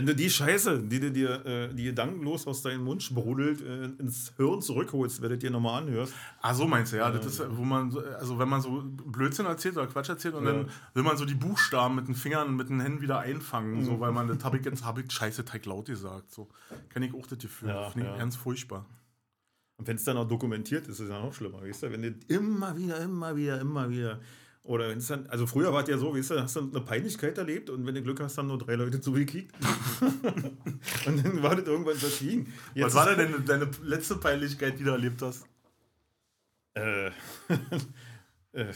Wenn du die Scheiße, die du dir äh, die gedankenlos aus deinem Mund sprudelt, äh, ins Hirn zurückholst, du dir nochmal anhörst. Ah, so meinst du, ja. Das ist, wo man, so- also wenn man so Blödsinn erzählt oder Quatsch erzählt und Ja. dann will man so die Buchstaben mit den Fingern, mit den Händen wieder einfangen, Mhm. so, weil man, das habe ich jetzt, habe ich scheiße Teig laut gesagt, so. Kenne ich auch das Gefühl. Ja, Finde ich ja. ganz furchtbar. Und wenn es dann auch dokumentiert ist, ist es ja noch schlimmer, weißt du? Wenn du immer wieder, immer wieder, immer wieder. Oder wenn es dann, also früher war es ja so, weißt du, hast du eine Peinlichkeit erlebt und wenn du Glück hast, haben nur drei Leute zugekickt. und dann war das irgendwann verschwiegen. Jetzt Was war denn deine, letzte Peinlichkeit, die du erlebt hast? Äh, äh,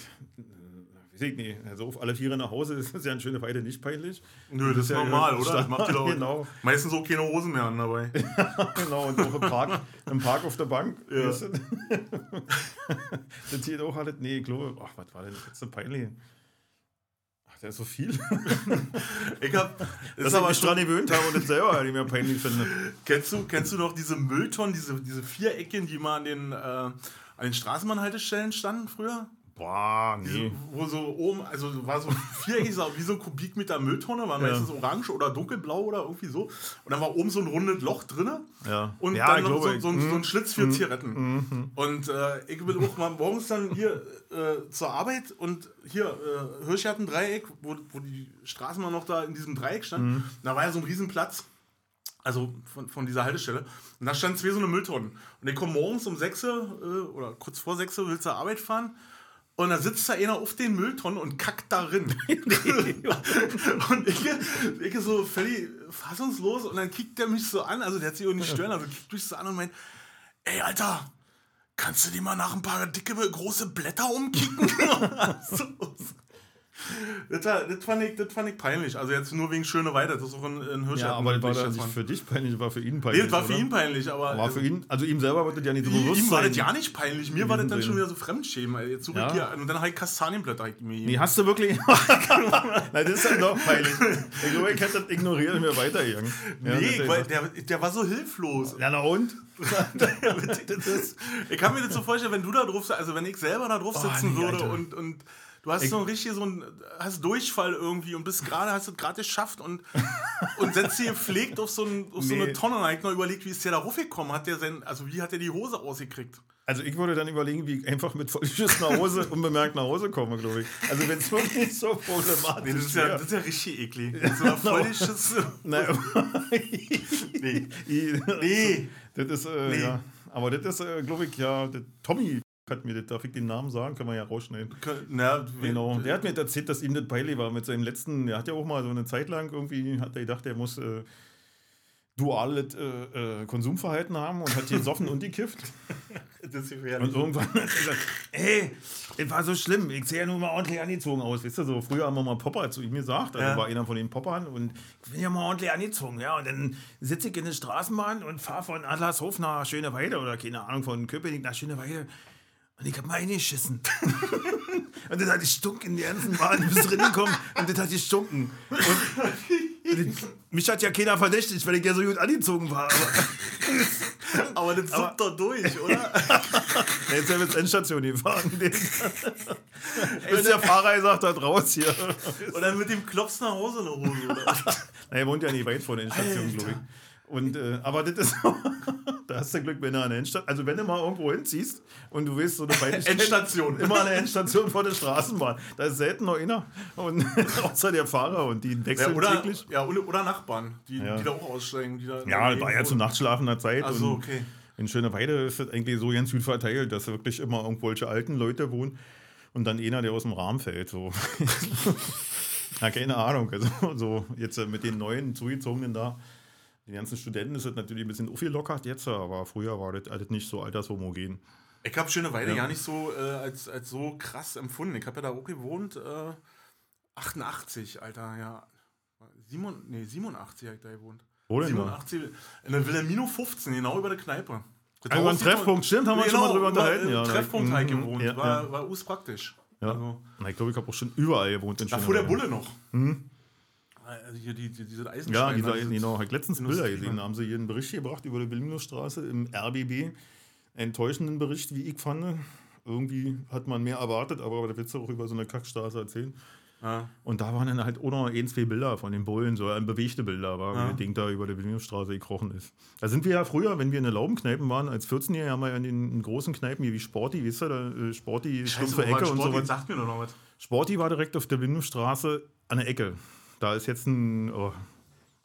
ich nicht. Also auf alle Viere nach Hause ist es ja eine schöne Weile nicht peinlich. Nö, das ist ja normal, oder? Das macht ihr doch genau. meistens auch keine Hosen mehr an dabei. genau, und auch im Park, im Park auf der Bank. Ja. Weißt du? das hier auch alles. Nee, ich glaube, ach, was war denn das letzte peinlich? Ach, der ist so viel. Ich hab, das Dass ist ich aber mich schon, dran gewöhnt habe und das selber nicht mehr peinlich finde. kennst, du, kennst du noch diese Mülltonnen, diese, diese Vierecken, die mal an den, äh, an den Straßenbahnhaltestellen standen früher? Boah, nee. Wo so oben, also war so viereckig, wie so ein Kubikmeter Mülltonne, war Ja. meistens orange oder dunkelblau oder irgendwie so. Und dann war oben so ein rundes Loch drin Ja, und ja, dann noch so, so, ein, so ein mhm. Schlitz für Zigaretten. Und äh, ich bin auch mal morgens dann hier äh, zur Arbeit und hier äh, Hirschgarten-Dreieck, wo, wo die Straßenbahn noch da in diesem Dreieck stand. Mhm. Da war ja so ein Riesenplatz. Also von, von dieser Haltestelle. Und da standen zwei so eine Mülltonnen. Und ich komme morgens um 6 Uhr äh, oder kurz vor 6 Uhr will zur Arbeit fahren. Und da sitzt da einer auf den Mülltonnen und kackt darin. und ich, ich so völlig fassungslos und dann kickt der mich so an, also der hat sich auch nicht stören, also kickt mich so an und meint, ey Alter, kannst du dir mal nach ein paar dicke, große Blätter umkicken? so. Das, war, das, fand ich, das fand ich peinlich. Also jetzt nur wegen Schöne Weide, das ist auch ein, ein Hirscher. Ja, aber das war dann nicht für dich peinlich, das war für ihn Nee, peinlich. das war für oder? ihn peinlich, aber. War für ihn, also ihm selber wird das ja nicht so bewusst ihm war das ja nicht peinlich. Mir war das dann schon wieder so Fremdschämen. Jetzt zurück Ja. hier. Und dann habe ich Kastanienblätter mir Nee, hast du wirklich. Nein, das ist ja doch peinlich. Ich glaube, ich hätte das ignoriert und mir weitergegangen. Ja, Nee, das- weil der, der war so hilflos. Ja, na und? das ich kann mir das so vorstellen, wenn du da drauf sitzt, also wenn ich selber da drauf sitzen Oh, nee, würde Alter. und, und du hast so ein richtig so ein, hast Durchfall irgendwie und bist gerade, hast es gerade geschafft und, und setzt dir gepflegt auf so, ein, auf so eine. Tonne und hab ich noch überlegt, wie ist der da raufgekommen? Hat der sein, also wie hat der die Hose ausgekriegt? Also ich würde dann überlegen, wie ich einfach mit Vollschuss nach Hause, unbemerkt nach Hause komme, glaube ich. Also wenn es wirklich so problematisch Nee, das ist ja, das ist ja richtig eklig. Das ist ja voll die Schiss. Nein, Nee. nee. Das ist, äh, Nee. ja. Aber das ist, äh, glaube ich, ja, Tommy hat mir darf ich den Namen sagen, können wir ja rausschneiden. Na, Genau, der hat mir erzählt, dass ihm das peinlich war mit seinem letzten, der hat ja auch mal so eine Zeit lang irgendwie, hat er gedacht, er muss äh, duales äh, äh, Konsumverhalten haben und hat gesoffen und gekifft. Das ist gefährlich. Und irgendwann hat er gesagt, ey, das war so schlimm, ich sehe ja nun mal ordentlich angezogen aus. Weißt du, so früher haben wir mal Popper zu ihm gesagt, also Ja. war einer von den Poppern und ich bin ja mal ordentlich angezogen, ja. Und dann sitze ich in der Straßenbahn und fahre von Adlershof nach Schöneweide oder keine Ahnung, von Köpenick nach Schöneweide. Und ich hab mal eingeschissen. und das hat gestunken in der ganzen Bahn. Du bist drin gekommen und das hat gestunken. Und mich hat ja keiner verdächtigt, weil ich ja so gut angezogen war. Aber Aber das suppt doch durch, oder? er ist ja bis Endstation gefahren. Bis der Fahrer gesagt hat, raus hier. Oder mit dem Klops nach Hause der Hose, oder? Na, er wohnt ja nicht weit von der Endstation, glaube ich. Und, äh, aber das ist da hast du Glück, wenn du an der Endstation, also wenn du mal irgendwo hinziehst und du willst so eine Peinlichkeit, Endstation. immer an der Endstation vor der Straßenbahn, da ist selten noch einer und außer der Fahrer und die Ja, wechseln oder, täglich. ja, oder, Nachbarn, die, Ja. die da auch aussteigen. Die da Ja, war ja zu nachtschlafender Zeit. Ach so, und okay. In Schöneweide ist das eigentlich so ganz gut verteilt, dass wirklich immer irgendwelche alten Leute wohnen und dann einer, der aus dem Rahmen fällt. So. Na, keine Ahnung. Also, so jetzt mit den neuen Zugezogenen da, die ganzen Studenten ist das natürlich ein bisschen aufgelockert jetzt, aber früher war das alles nicht so altershomogen. Ich habe schöne Weile Ja. gar nicht so äh, als, als so krass empfunden. Ich habe ja da auch gewohnt, äh, 88, Alter, ja. Simon, nee, 87 habe ich da gewohnt. Wo denn da? 87, in der Wilhelmino 15, genau über der Kneipe. Das Also ein Haus sieht man- Treffpunkt, stimmt, haben wir schon mal drüber unterhalten. Ja, Treffpunkt da- halt Mhm, gewohnt. ja, war, ja. war us praktisch. Ja. Also, Na, ich glaube, ich habe auch schon überall gewohnt in da fuhr der Schöneweide. Bulle noch. Also hier die, die, diese Eisensteine. Ja, dieser, dieses- genau, ich letztens Bilder gesehen. Da haben sie hier einen Bericht gebracht über die Wilhelminusstraße im RBB. Enttäuschenden Bericht, wie ich fand. Irgendwie hat man mehr erwartet, aber das willst du auch über so eine Kackstraße erzählen. Ja. Und da waren dann halt auch noch ein, zwei Bilder von den Bullen, so ein bewegte Bilder, war, Ja. wie das Ding da über die Wilhelmstraße gekrochen ist. Da sind wir ja früher, wenn wir in der Laubenkneipen waren, als 14-Jährige, haben wir ja in den großen Kneipen, hier wie Sporty, weißt du, da, äh, Sporty, stumpfe wo war Ecke und Sport? so was. sagt mir doch noch was. Sporty war direkt auf der Wilhelmstraße an der Ecke. Da ist jetzt ein oh,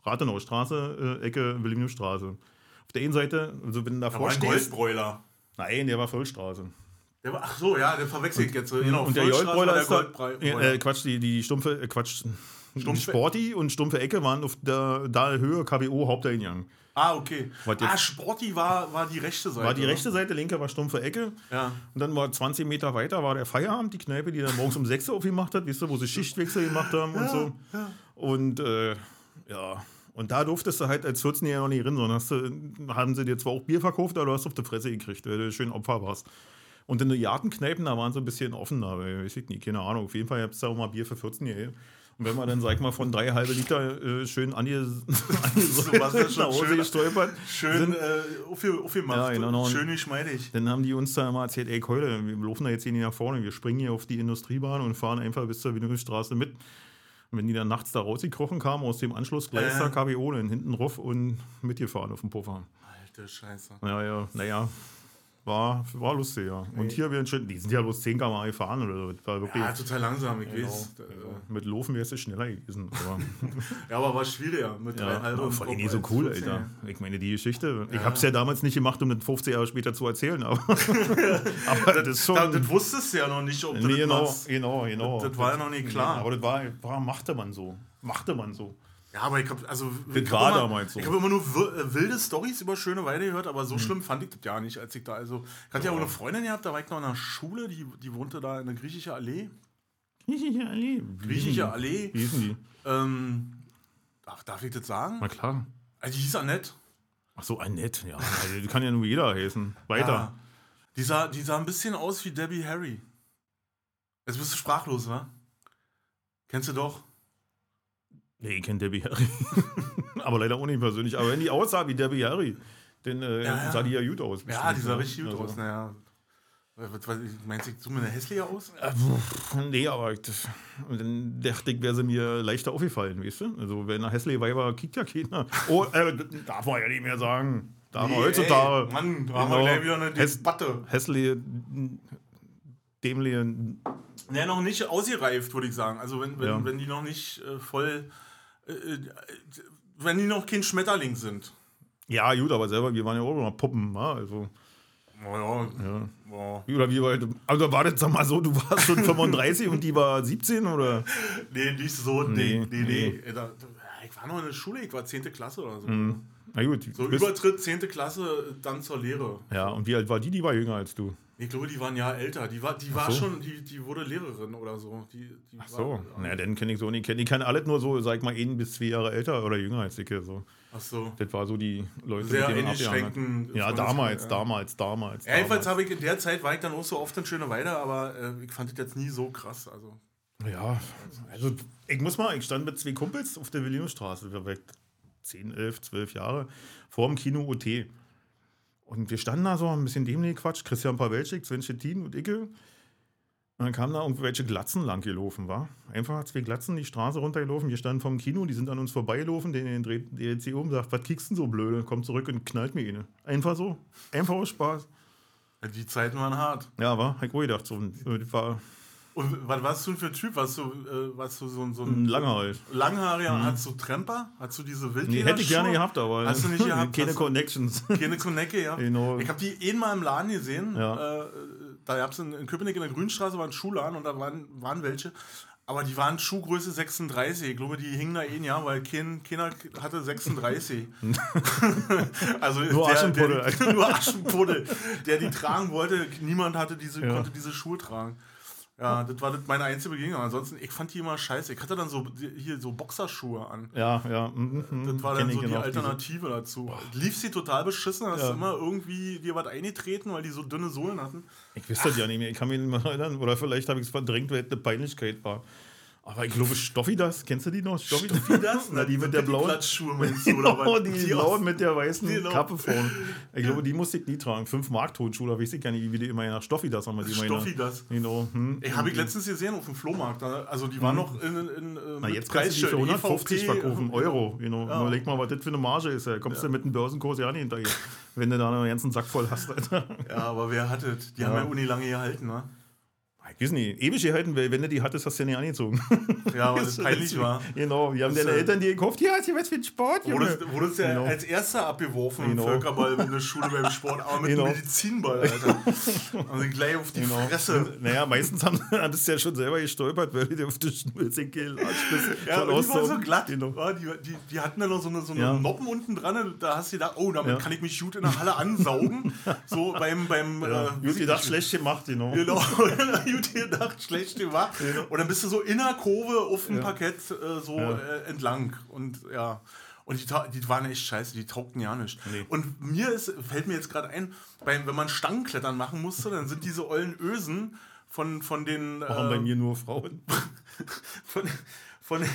Rathenaustraße, äh, Ecke Wilhelmstraße. Auf der einen Seite, also wenn du Da davor war ein stehst. Goldbräuler. Nein, der war Vollstraße. Der war, ach so, ja, der verwechselt jetzt. Genau, und der Goldbräuler ist da. Goldbräuler. Äh, Quatsch, die, die stumpfe, äh, Quatsch. Stumpfe- Sporty und stumpfe Ecke waren auf der da Höhe KBO Haupteingang. Ah, okay. Ah, Sporty war, war die rechte Seite. War die oder? rechte Seite, linke war stumpfe Ecke. Ja. Und dann war 20 Meter weiter war der Feierabend, die Kneipe, die dann morgens um 6 Uhr aufgemacht hat, weißt du, wo sie Schichtwechsel gemacht haben und so. Und äh, ja, und da durftest du halt als 14-Jähriger noch nicht rein, sondern hast du, haben sie dir zwar auch Bier verkauft, aber du hast auf die Fresse gekriegt, weil du schön Opfer warst. Und in den Jartenkneipen, da waren sie ein bisschen offener, weil, weiß ich nicht, keine Ahnung. Auf jeden Fall gab es da auch mal Bier für 14-Jährige. Und wenn man dann, sag ich mal, von drei halbe Liter äh, schön ange So Hause schön. gestolpert, Schön äh, aufge- aufgemacht. Ja, genau, Schön geschmeidig. dann haben die uns da immer erzählt, ey Keule, wir laufen da jetzt hier nicht nach vorne, wir springen hier auf die Industriebahn und fahren einfach bis zur Wilhelmstraße mit. Und wenn die dann nachts da rausgekrochen kamen, aus dem Anschlussgleis Äh. da KBO, dann hinten rauf und mitgefahren auf dem Puffer. Alter Scheiße. Ja, ja, naja, war, war lustig, ja. Und hier, wir schön, die sind ja bloß 10 km gefahren oder so. War wirklich, Ja, total langsam, ich genau, weiß. ja. Mit Laufen wäre es schneller gewesen. Aber, Ja, aber war schwieriger mit ja, halbe. aber im vor allem nicht so cool, 14. Alter. Ich meine, die Geschichte, ich Ja. habe es ja damals nicht gemacht, um das 15 Jahre später zu erzählen, aber, aber das ist schon... Da, das wusstest du ja noch nicht, ob du Nee, das genau, genau, genau. Das- das war ja noch nicht klar. Aber das war, war machte man so. Machte man so. Ja, aber ich habe also Das ich war immer, damals so. Ich habe immer nur äh, wilde Stories über schöne Weide gehört, aber so schlimm fand ich das ja nicht, als ich da also ich hatte ja auch eine Freundin gehabt, da war ich noch in der Schule, die, die wohnte da in der griechische Allee. Griechische Allee. Griechische Allee. Wie hießen die? Ähm, darf, darf ich das sagen? Na klar. Also die hieß Annette. Ach so, Annette. Ja, also, die kann ja nur jeder heißen. Weiter. Ja. Die sah, die sah ein bisschen aus wie Debbie Harry. Jetzt bist du sprachlos, wa? Kennst du doch? Nee, ich kenne Debbie Harry. aber leider auch nicht persönlich. Aber wenn die aussah wie Debbie Harry, dann äh, Ja, ja. sah die ja gut aus. Ja, die sah bestimmt, richtig gut Also, aus. Naja. Was, was, meinst du, ich mir eine hässliche aus? Äh, nee, aber ich, das, dann dachte ich, wäre sie mir leichter aufgefallen, weißt du? Also, wenn eine hässliche Weiber kickt ja keiner. Oh, äh, darf man ja nicht mehr sagen. Darf man heutzutage. Ey, Mann, da haben wir Genau. gleich wieder eine Debatte. hässliche, dämliche. Ja, noch nicht ausgereift, würde ich sagen. Also wenn, wenn, Ja. wenn die noch nicht äh, voll, wenn die noch kein Schmetterling sind. Ja, gut, aber selber, wir waren ja auch immer Puppen, wa? also. Ja. Ja. Oder wie weit, also war das, sag mal so, du warst schon 35 und die war 17 oder? Nee, nicht so. Nee, Nee, nee, nee. da, ich war noch in der Schule, ich war 10. Klasse oder so. Na gut, So Übertritt 10. Klasse, dann zur Lehre. Ja, und wie alt war die? Die war jünger als du. Ich glaube, die waren ja älter. Die war, die war so. schon, die, die wurde Lehrerin oder so. Die, die Ach so, War, naja, dann kenne ich so nicht. Ich kenne alles nur so, sag ich mal, ein bis zwei Jahre älter oder jünger als ich. So. Ach so. Das war so die Leute, Sehr abgehangen eingeschränkten. Ja, damals, ja. damals, damals. Ja, jedenfalls damals. habe ich in der Zeit, war ich dann auch so oft in Schöneweide, aber äh, ich fand das jetzt nie so krass. Also. Ja, also ich muss mal, ich stand mit zwei Kumpels auf der Wilhelmstraße, wir waren 10, 11, 12 Jahre, vor dem Kino OT. Und wir standen da so ein bisschen dämlich Quatsch, Christian Pawelczyk, Sven Stettin und Icke. Und dann kamen da irgendwelche Glatzen lang gelaufen, war. Einfach zwei Glatzen die Straße runtergelaufen. Wir standen vom Kino, die sind an uns vorbeigelaufen. Den dreht hier um, sagt, was kickst du denn so blöde? Kommt zurück und knallt mir eine. Einfach so. Einfach aus Spaß. Die Zeiten waren hart. Ja, war, hab ich auch gedacht. So, war Und was warst du denn für ein Typ? Warst du, äh, warst du so, so ein langer halt. langhaariger? Hattest du Tremper? Hattest du diese Wildlederschuhe? Nee, hätte ich gerne gehabt, aber Hast du nicht gehabt? keine Hast Connections. Keine Konecke, ja. Genau. Ich habe die einmal im Laden gesehen. Ja. Äh, da gab es in, in Köpenick in der Grünstraße war ein Schuhladen und da waren, waren welche. Aber die waren Schuhgröße 36. Ich glaube, die hingen da eh Jahr, weil kein, keiner hatte 36. also Nur der, Aschenpuddel. Der, nur Aschenpuddel. Der die tragen wollte, niemand hatte diese, Ja. konnte diese Schuhe tragen. Ja, das war das meine einzige Begegnung. Ansonsten, ich fand die immer scheiße. Ich hatte dann so hier so Boxerschuhe an. Ja, ja. mhm, mhm, Das war kenn dann so die genau, Alternative dazu. Lief sie total beschissen, hast Ja. immer irgendwie dir was eingetreten, weil die so dünne Sohlen hatten. diese- Ich wüsste das ja nicht mehr. Ich kann mich nicht mehr erinnern. Oder vielleicht habe ich es verdrängt, weil es eine Peinlichkeit war. Aber ich glaube, Stoffi das, kennst du die noch? Stoffi, Stoffi das? Na, die mit der blauen. Platzschuhe meinst du, oder was? die, Die blauen aus- mit der weißen Genau. Kappe vorne. Ich glaube, die musste ich nie tragen. 5 Mark Tonschuhe, da weiß ich gar nicht, wie die immer nach Stoffi das haben. wir Die immer Stoffi das. Genau. Hm. Ey, habe ich letztens gesehen auf dem Flohmarkt. da- Also die waren noch in, in, in Na, mit jetzt kannst du die für Preisschild, 150 EVP. verkaufen, Euro. Genau. Ja. Überleg mal, was das für eine Marge ist. Da kommst du mit dem Börsenkurs ja nicht hinterher, wenn du da einen ganzen Sack voll hast. Alter. Ja, aber wer hat es? Die haben ja Uni lange gehalten, ne? Weiß nicht, ewig gehalten, weil wenn du die hattest, hast du ja nicht angezogen. Ja, weil das peinlich war. Genau, wir haben Das, deine äh, Eltern dir gekauft. Ja, hier was für ein Sport, Junge. Wurdest, wurdest ja Genau. als erster abgeworfen im Genau. Völkerball in der Schule beim Sport, aber mit Genau. einem Medizinball, Alter. Also gleich auf die Genau. Fresse. Naja, meistens haben, hattest du ja schon selber gestolpert, weil du auf die Schnulze gelatscht bist. Ja, aber die war so glatt. Genau. Ja, die, die, die hatten dann noch so eine, so eine Ja. Noppen unten dran. Da hast du gedacht, oh, damit Ja. kann ich mich gut in der Halle ansaugen. so beim. beim Ja, äh, gut gedacht, schlecht gemacht, genau. Genau, gut gedacht, schlecht gemacht. Und dann bist du so in der Kurve auf dem Parkett äh, so Ja. äh, entlang. Und ja. Und die, die waren echt scheiße, die taugten ja nicht. Nee. Und mir ist, fällt mir jetzt gerade ein, beim, wenn man Stangenklettern machen musste, dann sind diese ollen Ösen von, von den. Machen äh, bei mir nur Frauen. von, von,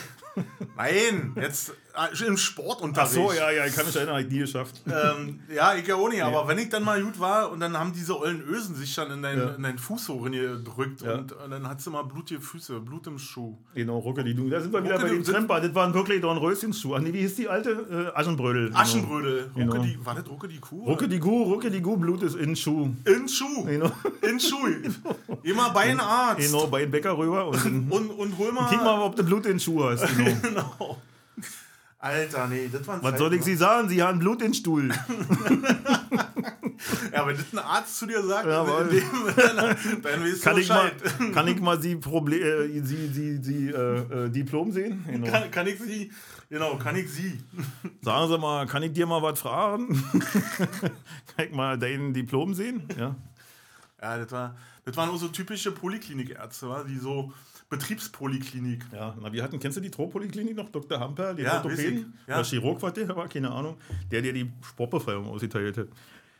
nein, jetzt äh, im Ach Sportunterricht. so, ja, ja, ich kann mich erinnern, ich nie geschafft. Ähm, ja, ich ja auch nicht, aber wenn ich dann mal gut war und dann haben diese ollen Ösen sich dann in deinen, Ja. in deinen Fuß hochgedrückt Ja. und, und dann hat sie mal blutige Füße, Blut im Schuh. Genau, Rucke die Du. Da sind wir wieder Rucke bei sind- Tremper. Das waren wirklich Dornröschenschuhe. Nee, wie hieß die alte? Äh, Aschenbrödel. Genau. Aschenbrödel, Rucke Genau. die, war das Rucke die Kuh? Rucke die Gu, Rucke die Gu, Blut ist in Schuh. In Schuh. Genau, In Schuh. Immer bei einem Arzt. genau bei den Bäcker rüber und Und, und hol mal. kick mal, ob du Blut in Schuh hast. Genau. genau. Alter, nee, das war ein Was soll ich Sie sagen? Sie haben Blut in Stuhl. Ja, wenn das ein Arzt zu dir sagt, Ja, aber- in dem, dann, dann weißt Kann ich, mal, kann ich mal Sie, Proble äh, Sie, Sie, Sie äh, äh, Diplom sehen? Genau. Kann, kann ich sie, genau, kann ich sie. Sagen Sie mal, kann ich dir mal was fragen? kann ich mal dein Diplom sehen? Ja. Ja, das, war, das waren auch so typische Poliklinikärzte, die so Betriebspoliklinik. Ja, na, wir hatten, kennst du die Tropoliklinik noch? Dr. Hamper, den Ja, Orthopäden? ich. Ja. Der Chirurg war der, war keine Ahnung. Der, der die Sportbefreiung ausgeteilt hat.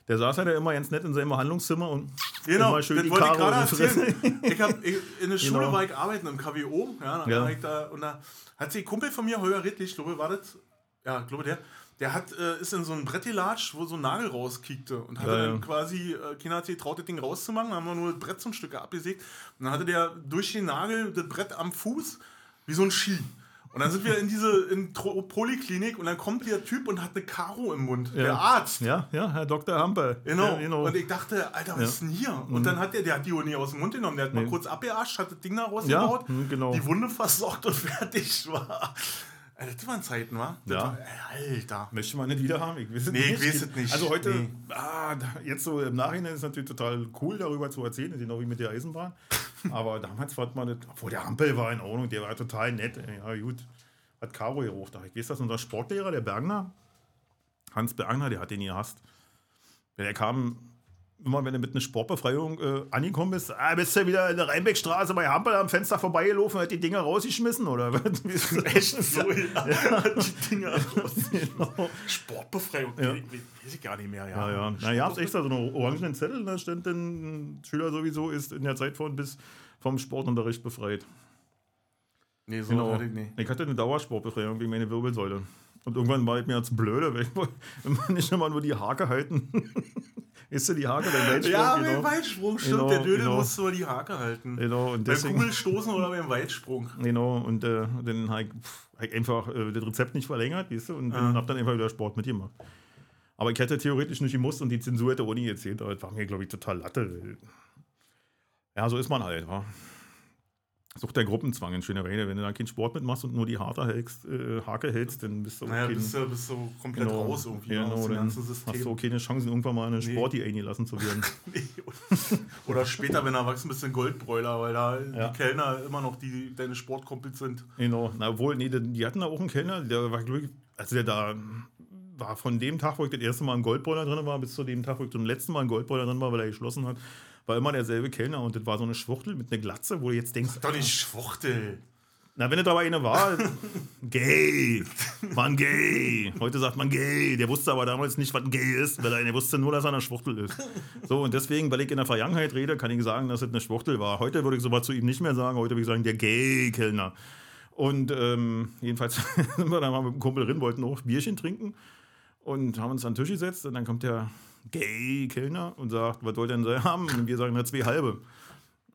Der saß ja da immer ganz nett in seinem Behandlungszimmer und Genau, immer das schön die wollte ich Karo gerade die Fresse. erzählen. Ich hab, ich, in der Schule Genau. war ich arbeiten im KWO. Ja, Ja. Ich da, und da hat sich ein Kumpel von mir, Holger Redlich, glaube war das, ja, glaube der, der hat, äh, ist in so ein Brett gelatscht, wo so ein Nagel rauskickte und hatte Ja, ja. dann quasi, äh, keiner hat sich getraut, das Ding rauszumachen, dann haben wir nur das Brett ein Stück abgesägt und dann hatte der durch den Nagel das Brett am Fuß wie so ein Ski. Und dann sind wir in diese in Tro Poliklinik und dann kommt der Typ und hat eine Karo im Mund, Ja. der Arzt. Ja, ja, Herr Dr. Hamper. Genau. Ja, genau. Und ich dachte, Alter, was Ja. ist denn hier? Und dann hat der, der hat die Uhr nie aus dem Mund genommen. Der hat mal Nee. kurz abgeascht, hat das Ding da Ja, rausgebaut, hm, genau. die Wunde versorgt und fertig war. Alter, das waren Zeiten, wa? Das Ja. War, ey, Alter. Möchte man nicht wieder haben? Ich weiß es Nee, nicht. ich weiß es nicht. Also heute, Nee. ah, jetzt so im Nachhinein ist es natürlich total cool, darüber zu erzählen, genau wie mit der Eisenbahn. Aber damals war man obwohl der Ampel war in Ordnung, der war total nett. Ja, gut. Hat Caro gerufen. Ich weiß, dass unser Sportlehrer, der Bergner, Hans Bergner, der hat den nie gehasst. Der kam immer, wenn du mit einer Sportbefreiung äh, angekommen bist, ah, bist du wieder in der Rheinbeckstraße bei Hampel am Fenster vorbeigelaufen und hat die Dinger rausgeschmissen, oder? Echt so, ja. die Dinger raus. Genau. Sportbefreiung. Ja. Weiß ich gar nicht mehr, Ja, ja. Na, ihr habt extra so einen orangenen Zettel, da stand dann, Schüler sowieso ist in der Zeit von bis vom Sportunterricht befreit. Nee, so Genau. hatte ich nicht. Ich hatte eine Dauersportbefreiung wegen meiner Wirbelsäule. Und irgendwann war ich mir jetzt blöde, wenn, ich, wenn man nicht immer nur die Hake halten. ist du die Hake, der Weitsprung? Ja, genau. beim Weitsprung, stimmt. Genau, der Dödel genau. musste mal die Hake halten. Genau, und Beim deswegen, Kugelstoßen oder beim Weitsprung. genau, und äh, dann habe ich, einfach äh, das Rezept nicht verlängert, weißt du, und dann habe dann einfach wieder Sport mitgemacht. Aber ich hätte theoretisch nicht gemusst und die Zensur hätte ohne erzählt, aber das war mir, glaube ich, total Latte. Ja, so ist man halt, wa? Sucht der Gruppenzwang in schöner Rede. Wenn du da keinen Sport mitmachst und nur die Harte hältst, äh, Hake hältst, dann bist du Naja, kein- bist du, bist du komplett genau, raus irgendwie genau, aus dem ganzen hast System. du auch keine Chancen, irgendwann mal eine Sporti eingelassen zu werden. Nee. Oder später, wenn du erwachsen bist, ein Goldbräuler, weil da Ja. die Kellner immer noch die deine Sportkumpels sind. Genau, na obwohl, nee, die- hatten da auch einen Kellner, der war, glaub ich, also der da war von dem Tag, wo ich das erste Mal im Goldbräuler drin war, bis zu dem Tag, wo ich zum letzten Mal im Goldbräuler drin war, weil er geschlossen hat, war immer derselbe Kellner und das war so eine Schwuchtel mit einer Glatze, wo du jetzt denkst, Doch nicht Schwuchtel. Na, wenn es aber eine war, gay, man gay. Heute sagt man gay. Der wusste aber damals nicht, was ein gay ist, weil er, er wusste nur, dass er eine Schwuchtel ist. So, und deswegen, weil ich in der Vergangenheit rede, kann ich sagen, dass es eine Schwuchtel war. Heute würde ich sowas zu ihm nicht mehr sagen. Heute würde ich sagen, der Gay-Kellner. Und ähm, jedenfalls sind wir da mal mit dem Kumpel drin, wollten auch Bierchen trinken und haben uns an den Tisch gesetzt. Und dann kommt der Gay-Kellner und sagt, was wollt ihr denn so haben? Und wir sagen, na, zwei halbe.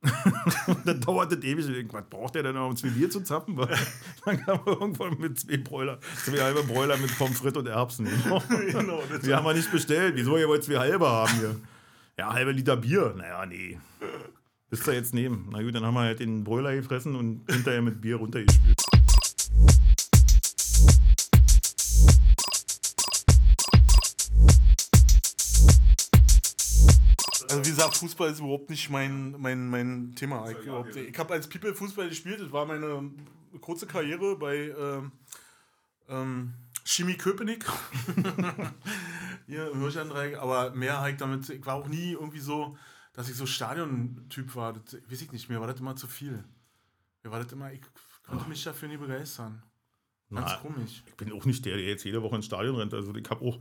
und dann dauert es ewig. Was braucht der denn noch, um zwei Bier zu zappen? Weil dann kam er irgendwann mit zwei Bräuler, zwei halbe Bräuler mit Pommes frites und Erbsen. genau, wir haben wir nicht bestellt. Wieso, ihr wollt zwei halbe haben hier? Ja, halbe Liter Bier. Naja, nee. Bist du jetzt nehmen? Na gut, dann haben wir halt den Bräuler gefressen und hinterher mit Bier runtergespielt. Also wie gesagt, Fußball ist überhaupt nicht mein, mein, mein Thema. Ich, überhaupt, ich habe als People Fußball gespielt, das war meine kurze Karriere bei ähm, ähm, Chemie Köpenick. Hier im Hirschandreieck, aber mehr halt damit, ich war auch nie irgendwie so, dass ich so Stadion-Typ war. Das weiß ich nicht, mir war das immer zu viel. Mir war das immer, ich konnte mich dafür nie begeistern. Ganz Na, komisch. Ich bin auch nicht der, der jetzt jede Woche ins Stadion rennt. Also ich habe auch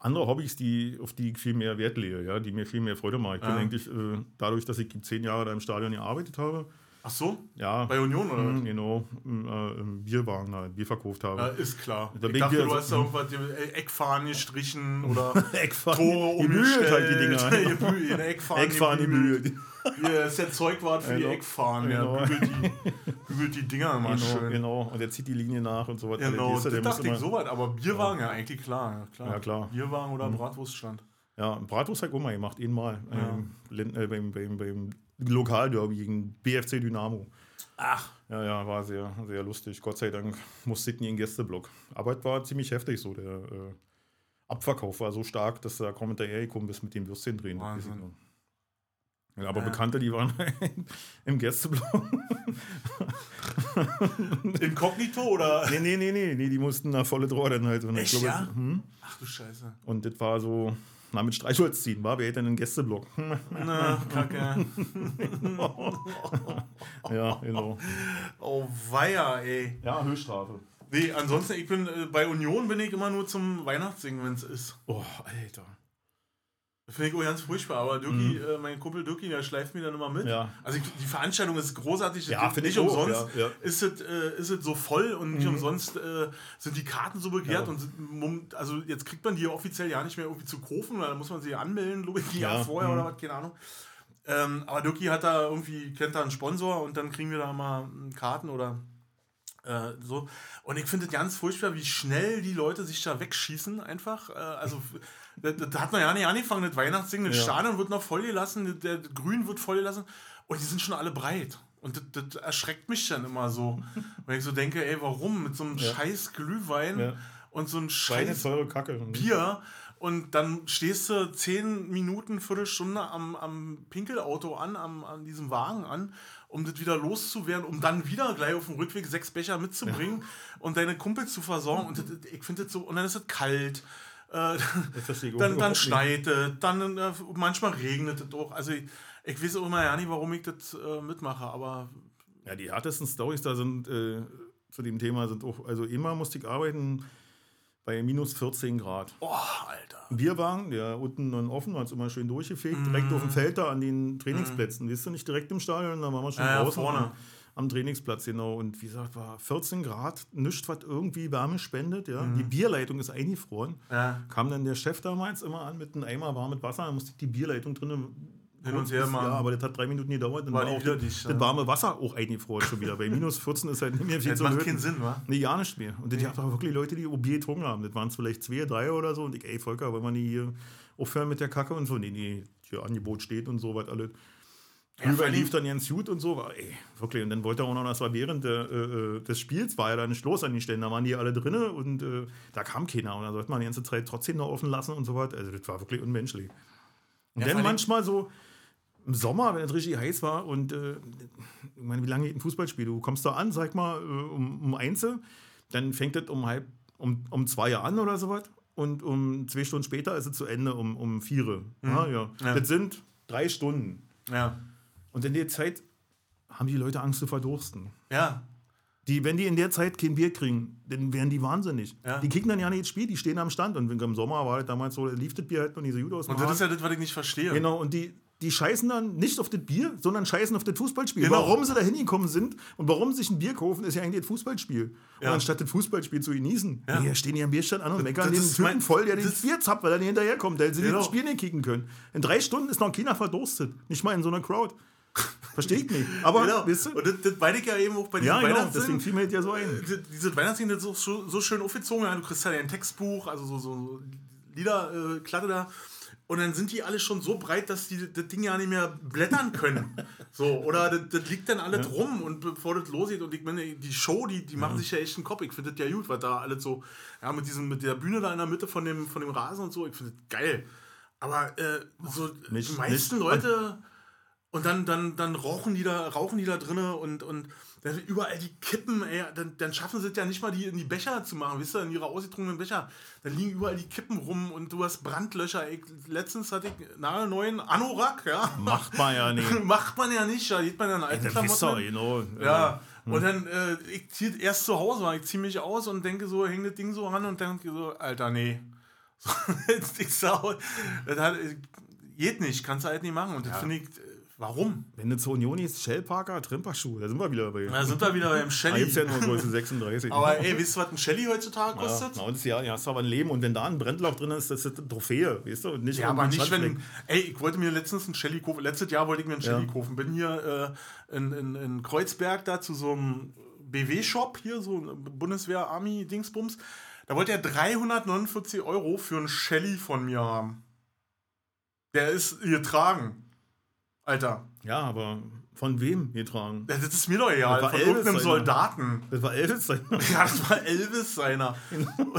andere Hobbys, die, auf die ich viel mehr Wert lege, ja, die mir viel mehr Freude machen. Ich bin Ja. eigentlich, äh, dadurch, dass ich zehn Jahre da im Stadion gearbeitet habe, Ach so? ja, Bei Union oder was? mh, genau, im, äh, im Bierwagen, da, Bier verkauft habe. Ja, ist klar. Da ich dachte, ich du hast da irgendwas die Eckfahnen gestrichen oder Tore gebügelt halt die umgestellt. Dinger. Eckfahnen, Eckfahren gebügelt. gebügelt. Hier ist der Zeugwart für die Genau. Eckfahnen. Genau. Ja, bügelt, die, Dinger immer Genau, schön. genau, und er zieht die Linie nach und so was. Genau, du, der das dachte ich so was, aber Bierwagen, ja, eigentlich klar. Ja, klar. Ja, klar. Mhm. Bierwagen oder Bratwurststand. Ja, Bratwurst hat Oma gemacht, einmal. Ähm, Lin- äh, beim, beim, beim Lokalderby gegen BFC Dynamo. Ach. Ja, ja, war sehr, sehr lustig. Gott sei Dank musste nie in den Gästeblock. Aber es war ziemlich heftig so. Der äh, Abverkauf war so stark, dass du da kaum hinterhergekommen bist mit dem Würstchen drehen. Wahnsinn. Ja, aber Ja. Bekannte, die waren im Gästeblock. Inkognito oder? nee, nee, nee, nee, nee, die mussten nach volle Droh dann halt. Und ich Echt, glaube, ja? hm? Ach du Scheiße. Und das war so, na, mit Streichholz ziehen, war, wer hätte denn einen Gästeblock? Na, kacke. ja, genau. Oh, weia, ey. Ja, Höchststrafe. Nee, ansonsten, ich bin äh, bei Union bin ich immer nur zum Weihnachtssingen, wenn es ist. Oh, Alter. Das finde ich auch ganz furchtbar, aber Dirki, äh, mein Kumpel Dirki, der schleift mir dann immer mit. Mhm. Ja. Also ich, die Veranstaltung ist großartig, Ja, finde nicht ich auch, umsonst. ja, ja. Ist, es, äh, ist es so voll und nicht Mhm. umsonst äh, sind die Karten so begehrt und sind, also jetzt kriegt man die offiziell ja nicht mehr irgendwie zu kaufen, weil da muss man sie anmelden, glaube ich, Ja, vorher mhm. oder was, keine Ahnung. Ähm, aber Dirki hat da irgendwie, kennt da einen Sponsor und dann kriegen wir da mal mm, Karten oder äh, so. Und ich finde es ganz furchtbar, wie schnell die Leute sich da wegschießen, einfach. Äh, also, da, da hat man ja nicht angefangen, das Weihnachtssingen, das Ja. Stadion wird noch voll gelassen, der, Grün wird voll gelassen und die sind schon alle breit. Und das, das erschreckt mich dann immer so. Weil ich so denke, ey, warum? Mit so einem Ja. scheiß Glühwein Ja. und so einem scheiß Kacke. Bier und dann stehst du zehn Minuten, Viertelstunde am, am Pinkelauto an, am, an diesem Wagen an, um das wieder loszuwerden, um dann wieder gleich auf dem Rückweg sechs Becher mitzubringen und deine Kumpels zu versorgen. Und das, ich finde das so, und dann ist es kalt. Äh, dann, dann schneit es, dann äh, manchmal regnet es auch. Also ich, ich weiß auch immer ja nicht, warum ich das äh, mitmache, aber Ja, die härtesten Stories da sind äh, zu dem Thema sind auch, also immer musste ich arbeiten bei minus 14 Grad. oh, Alter. Bierwagen, der unten dann offen war, ist immer schön durchgefegt, Mhm. direkt auf dem Feld da an den Trainingsplätzen. Weißt du, nicht direkt im Stadion, da waren wir schon Ja, ja, draußen vorne. Am, am Trainingsplatz, genau. Und wie gesagt, war 14 Grad, nichts, was irgendwie Wärme spendet. Ja. Mhm. Die Bierleitung ist eingefroren. Ja. Kam dann der Chef damals immer an mit einem Eimer warmes Wasser, dann musste ich die Bierleitung drinnen Hin und her machen. Ja, aber das hat drei Minuten gedauert. Dann War war, auch das, dicht, das warme Wasser auch eingefroren schon wieder. Bei minus 14 ist halt nicht mehr viel Das zu macht löten. keinen Sinn, wa? Nee, gar nicht mehr. Und das gab auch wirklich Leute, die Bier getrunken haben. Das waren es vielleicht zwei, drei oder so. Und ich, ey, Volker, wollen wir nicht hier aufhören mit der Kacke und so? Nee, nee, hier Angebot steht und so, was alles. Ja, vor Über allem- lief dann ganz gut und so. War, ey, wirklich. Und dann wollte er auch noch, das war während der, äh, des Spiels, war ja da nicht los an den Stellen. Da waren die alle drinne und äh, da kam keiner. Und dann sollte man die ganze Zeit trotzdem noch offen lassen und so was. Also, das war wirklich unmenschlich. Und Ja, dann manchmal so im Sommer, wenn es richtig heiß war und äh, ich meine, wie lange geht ein Fußballspiel? Du kommst da an, sag mal, äh, um, um eins, dann fängt es um halb, um, um zwei an oder sowas und um zwei Stunden später ist es zu Ende, um, um vier. Ja, ja. Mhm. Ja. Das sind drei Stunden. Ja. Und in der Zeit haben die Leute Angst zu verdursten. Ja. Die, wenn die in der Zeit kein Bier kriegen, dann werden die wahnsinnig. Ja. Die kicken dann ja nicht ins Spiel, die stehen am Stand. Und wenn im Sommer war das damals so, lief das Bier halt noch nicht so gut aus. Und das ist ja das, was ich nicht verstehe. Genau, und die, die scheißen dann nicht auf das Bier, sondern scheißen auf das Fußballspiel. Genau. Warum sie da hingekommen sind und warum sie sich ein Bier kaufen, ist ja eigentlich das Fußballspiel. Ja. Und anstatt das Fußballspiel zu genießen, Ja. nee, stehen die am Bierstand an und meckern den Typen mein- voll, der den Bier zappt, weil er nicht hinterherkommt, der sie Genau. das Spiel nicht kicken können. In drei Stunden ist noch keiner verdurstet. Nicht mal in so einer Crowd. Verstehe ich nicht. Aber, Genau. weißt du? Und das, das meine ich ja eben auch bei diesem Ja, genau, Weihnachtssingen. deswegen fiel mir das ja so ein. Die- Diese Weihnachtslieder sind so, so schön aufgezogen. Ja, du kriegst ja ein Textbuch, also so, so Liederklatte äh, da. Und dann sind die alle schon so breit, dass die das Ding ja nicht mehr blättern können. So, oder das, das liegt dann alles rum und bevor das losgeht und ich meine, die Show, die, die machen sich ja echt einen Kopf. Ich finde das ja gut, weil da alles so, ja, mit diesem, mit der Bühne da in der Mitte von dem, von dem Rasen und so, ich finde das geil. Aber äh, so Nicht- die meisten nicht- Leute und dann, dann, dann rauchen die da, rauchen die da drinne und, und dann überall die Kippen, ey, dann, dann schaffen sie es ja nicht mal, die in die Becher zu machen, wisst ihr, in ihre ausgetrunkenen Becher. Dann liegen überall die Kippen rum und du hast Brandlöcher. Ey. Letztens hatte ich einen neuen Anorak, ja. Macht man ja nicht. Macht man ja nicht, da sieht man ja in alten Das wisst ihr, Klamotten. genau. Ja, und dann, äh, ich ziehe erst zu Hause, ich ziehe mich aus und denke so, hänge das Ding so ran und denke so, Alter, nee. So, ich sag, das hat, geht nicht, kannst du halt nicht machen. Und das finde ich, warum? Wenn du zur Union ist, Shellparker, Trimperschuh, da sind wir wieder dabei. Da sind wir wieder beim Da Shelly. gibt es ja nur Größe 36. Aber ey, wisst ihr, was ein Shelly heutzutage ja, kostet? na, und das Jahr, ja, hast du aber ein Leben und wenn da ein Brennloch drin ist, das ist eine Trophäe, weißt du? Und nicht Ja, aber ein nicht, wenn. Schandfleck. Ey, ich wollte mir letztens einen Shelly kaufen. Letztes Jahr wollte ich mir einen Shelly kaufen. Bin hier äh, in, in, in Kreuzberg da zu so einem BW-Shop hier, so ein Bundeswehr-Army-Dingsbums. Da wollte er 349 Euro für einen Shelly von mir haben. Der ist getragen. Alter. Ja, aber von wem getragen? Das ist mir doch egal. Das Von Elvis, irgendeinem Alter. Soldaten. Das war Elvis. sein. Ja, das war Elvis seiner. Und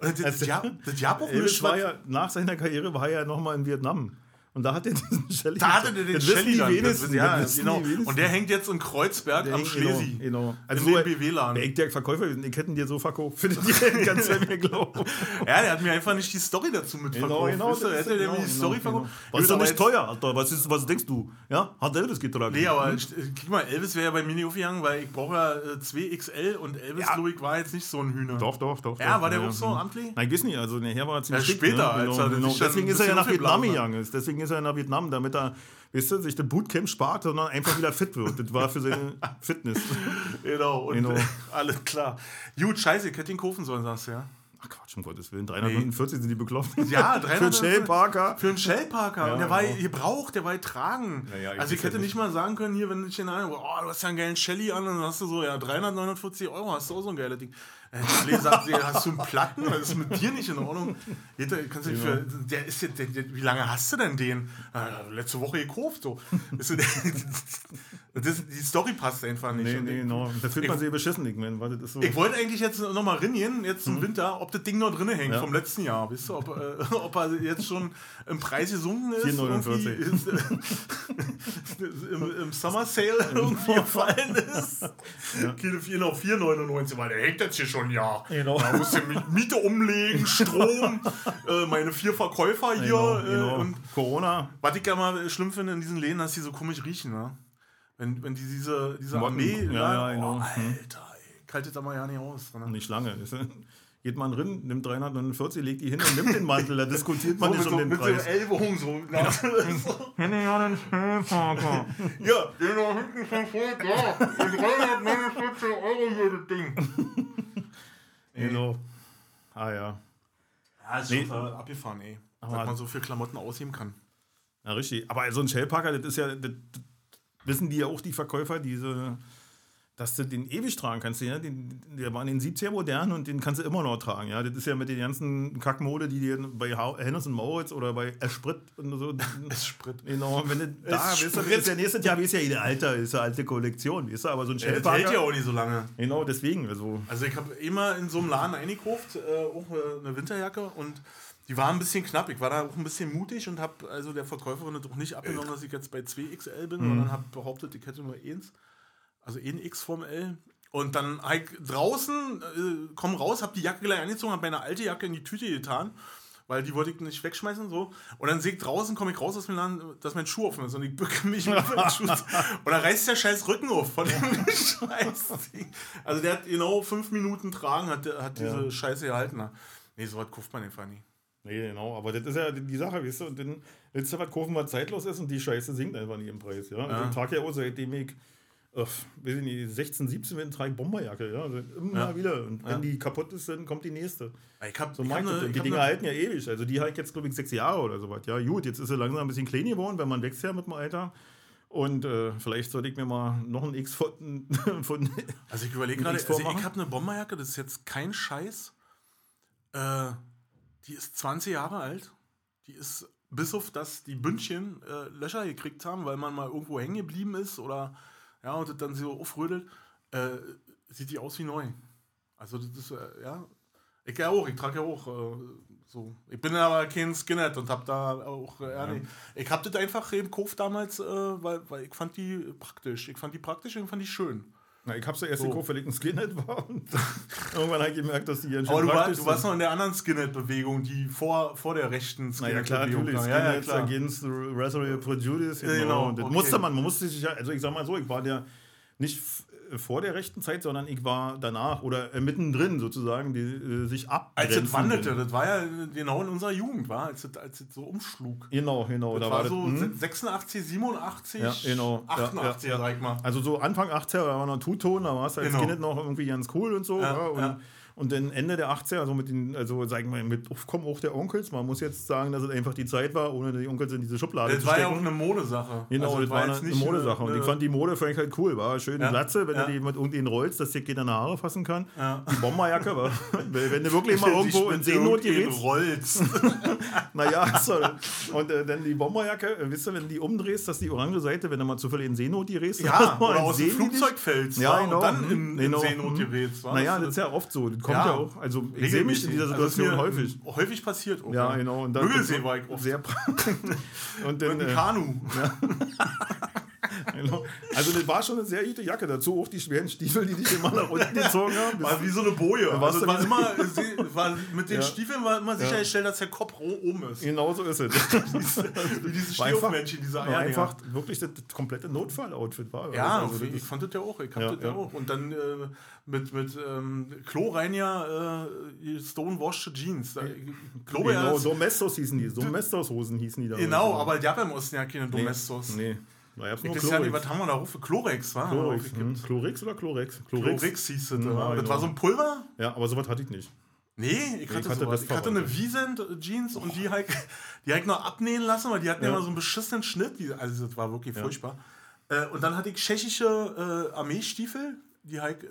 das, das, ja, das Jahr auch Elvis war ja, nach seiner Karriere war er ja nochmal in Vietnam. Und da hat er diesen Shelly. Da hatte der den Shelly dann. wenigsten, ja, genau. Und der hängt jetzt in Kreuzberg Der am Schlesi. Genau, genau. Also in so, dem BW-Laden. ich der Verkäufer hätte ihn dir so verkauft. Findet ihr ganz mir glauben. Ja, der hat mir einfach nicht die Story dazu mitverkauft. Genau, genau. Weißt du, hätte ist- der mir genau, die Story genau, verkauft. genau. Was ist doch nicht teuer, Alter. Was, ist, was denkst du? Ja? Hat Elvis getragen. Nee, aber Hm? äh, guck mal, Elvis wäre ja bei mir nicht aufgegangen, weil ich brauche ja äh, 2XL und Elvis, Ja. war jetzt nicht so ein Hühner. Doch, doch, doch. Ja, doch. war der ja, auch so amtlich? Nein, ich weiß nicht. Also nachher war er ziemlich Ja, später, ne? als genau, er genau. sich dann Deswegen ist er ja nach Vietnam gegangen. Deswegen ist er nach Vietnam, damit er, weißt du, sich das Bootcamp spart, sondern einfach wieder fit wird. Das war für seine Fitness. Genau, und Genau. alles klar. Gut, scheiße, ich hätte ihn kaufen sollen, sagst du, ja? Ach Quatsch, um Gottes Willen. 349 sind die bekloppt. Ja, Für einen 300 Shell Parker. Für einen Shellparker. Ja, und der war genau. gebraucht, der war getragen. Ja, ja, also ich hätte ja nicht mal sagen können, hier, wenn ich den ein, oh, du hast ja einen geilen Shelly an und dann hast du so, ja, 349 Euro, hast du auch so ein geiles Ding. Äh, sagt, sie, hast du einen Platten? Das ist mit dir nicht in Ordnung. Jeder, kannst du nicht für, der ist jetzt, der, der, wie lange hast du denn den? Äh, letzte Woche gekauft, so. Der, das, die Story passt einfach nicht. Nee, nee, genau. Da fühlt man Ich- sich beschissen, ich meine. weil das ist so. ich wollte eigentlich jetzt noch mal reingehen, jetzt zum Winter, ob das Ding noch drin hängt. Ja. vom letzten Jahr. Weißt du, ob, äh, ob er jetzt schon im Preis gesunken ist. 4,49. irgendwie Ist, im, Im Summer Sale irgendwie gefallen ist. 4 auf 4,99, weil der hängt jetzt hier schon ein Jahr. Genau. Da musst du mit Miete umlegen, Strom, äh, meine vier Verkäufer hier. genau, äh, genau. Und Corona. was ich ja mal schlimm finde in diesen Läden, dass die so komisch riechen. Ne? Wenn, wenn die diese, diese. Armee. Ja, ja, oh, genau. Hm. Alter, ey. Kaltet da mal ja nicht aus. Ne? Nicht lange. Geht man drin, nimmt 349, legt die hin und nimmt den Mantel. Da diskutiert man So, nicht mit, um so, den mit so Preis. Ellbogen so. Hätte ja den Shellparker. ja, den da hinten schon voll da. Und 349 Euro für das Ding. Genau. Ah ja. Ja, ist Nee. schon abgefahren, ey. Aber- Was man so für Klamotten ausheben kann. Ja, richtig. Aber so ein Shellparker, das ist ja, das, das wissen die ja auch, die Verkäufer, diese, dass du den ewig tragen kannst. Ja? Den, der war in den 70er modern und den kannst du immer noch tragen. Ja? Das ist ja mit den ganzen Kackmode, die dir bei und Mauritz oder bei Esprit und so. Es Sprit. Genau, wenn du da, du, das ist ja nächstes Jahr, ist ja jede Alter, ist ja alte Kollektion, weißt du, aber so ein das hält ja auch nicht so lange. Genau, deswegen, also. Also ich habe immer in so einem Laden eingekauft, äh, auch äh, eine Winterjacke und die war ein bisschen knapp. Ich war da auch ein bisschen mutig und habe also der Verkäuferin das auch nicht abgenommen, dass ich jetzt bei 2XL bin, sondern habe behauptet, ich hätte nur eins, also ein X vom L. Und dann halt draußen, äh, komm raus, habe die Jacke gleich angezogen, habe meine alte Jacke in die Tüte getan weil die wollte ich nicht wegschmeißen. so. Und dann sehe ich draußen, komme ich raus aus dem Laden, dass mein Schuh offen ist und ich bücke mich über den Schuh. Und dann reißt der scheiß Rücken auf von dem Scheiß. Also der hat genau fünf Minuten tragen, hat, hat diese Ja. Scheiße gehalten. Nee, so was kauft man einfach nie. Nee, genau, aber das ist ja die Sache, weißt du, und dann willst du was kaufen, was zeitlos ist und die Scheiße sinkt einfach nicht im Preis, ja. Also ich trage ja auch seitdem ich, weiß ich nicht, 16, 17 bin, trage ich Bomberjacke, ja, also immer Ja. wieder. Und wenn Ja. die kaputt ist, dann kommt die nächste. Ich hab, So ich hab ne- ich Die Dinger ne- halten ja ewig. Also die halten jetzt, glaube ich, sechs Jahre oder sowas. Ja, gut, jetzt ist sie langsam ein bisschen klein geworden, weil man wächst ja mit dem Alter. Und äh, vielleicht sollte ich mir mal noch ein X von, von Also ich überlege gerade, also ich habe eine Bomberjacke, das ist jetzt kein Scheiß. Äh, die ist 20 Jahre alt. Die ist, bis auf dass die Bündchen äh, Löcher gekriegt haben, weil man mal irgendwo hängen geblieben ist oder ja, und das dann so aufrödelt, äh, sieht die aus wie neu. Also das ist, äh, ja. Ich ja auch, ich trage ja auch äh, so. Ich bin aber kein Skinhead und hab da auch, äh, ja, nee. ich hab das einfach im gekauft damals, äh, weil, weil ich fand die praktisch. Ich fand die praktisch und ich fand die schön. Na, ich habe sie erst So. gekauft, weil ich ein Skinhead war. Und irgendwann habe ich gemerkt, dass die ganz schön Aber du, war, du warst noch in der anderen Skinhead-Bewegung, die vor, vor der rechten Naja, klar, Skinhead-Bewegung natürlich. kam. Ja, ja, Skinheads klar. against the racial prejudice. Genau. genau, Und das okay. musste man. Man musste sich ja, also ich sag mal so, ich war der nicht vor der rechten Zeit, sondern ich war danach oder äh, mittendrin sozusagen, die äh, sich ab. Als es wandelte, das war ja genau in unserer Jugend, war, als es, als es so umschlug. Genau, genau. Das da war, das, so hm. 86, 87, Ja, genau. Ja, 88, ja, ja. sag ich mal. Also so Anfang 80er war noch Two-Tone, da war es als Genau. Skinhead noch irgendwie ganz cool und so. Ja, und, ja. Und dann Ende der 80er, also mit den, also sagen wir, mit Aufkommen auch der Onkels, man muss jetzt sagen, dass es einfach die Zeit war, ohne die Onkels in diese Schublade Das zu war ja stecken. auch eine Modesache. Genau, Also, das war eine, jetzt eine Modesache. Und ich fand die Mode fand ich halt cool. War schön Ja, Glatze, wenn ja. du die mit irgendjemandem rollst, dass dir jeder in die Haare fassen kann. Ja. Die Bomberjacke war, wenn du wirklich mal irgendwo in Seenot gerätst, rollst. naja, so. und äh, dann die Bomberjacke, äh, wisst ihr, wenn du die umdrehst, dass die orange Seite, wenn du mal zufällig in Seenot gerätst, ja, oder aus dem. Flugzeug fällst Ja, genau. und dann in, in genau. Seenot gerätst. Naja, das ist ja oft so. Das kommt Ja. ja, auch. Also ich sehe mich in dieser Also Situation mir häufig. Häufig passiert. Auch, Ja, genau. Und dann, Müggelsee war ich oft. Sehr und dann, Mit dem äh, Kanu. genau. Also das war schon eine sehr gute Jacke. Dazu auch die schweren Stiefel, die dich immer nach unten gezogen haben. War wie so eine Boje. Also war immer, war, mit den Ja. Stiefeln war immer sichergestellt, dass der Kopf ro- oben ist. Genau so ist es. Wie diese Stehofmännchen, diese Eierdinger. einfach wirklich das komplette Notfall-Outfit war. Ja, also, ich fand das ja auch. Ich Ja, das ja, auch. Und dann äh, mit, mit ähm, Chlorreiniger äh, Stonewashed Jeans. Ich glaube Genau, Domestos hießen die. Domestos-Hosen hießen die da. genau, aber die haben im Osten ja keine nee. Domestos. Nee. Da Ich nur weiß ja nicht, was haben wir da ruf? Chlorex, war? Chlorix, hm. Chlorix oder Chlorex? Chlorix hieß das. Ja, aber das genau. war so ein Pulver? Ja, aber sowas hatte ich nicht. Nee, ich hatte, ich hatte das Ich hatte eine Verwandte. Wiesent Jeans und die halt, die halt noch abnähen lassen, weil die hatten ja Ja. immer so einen beschissenen Schnitt. Die, also das war wirklich Ja. furchtbar. Äh, und dann hatte ich tschechische äh, Armeestiefel, die halt äh,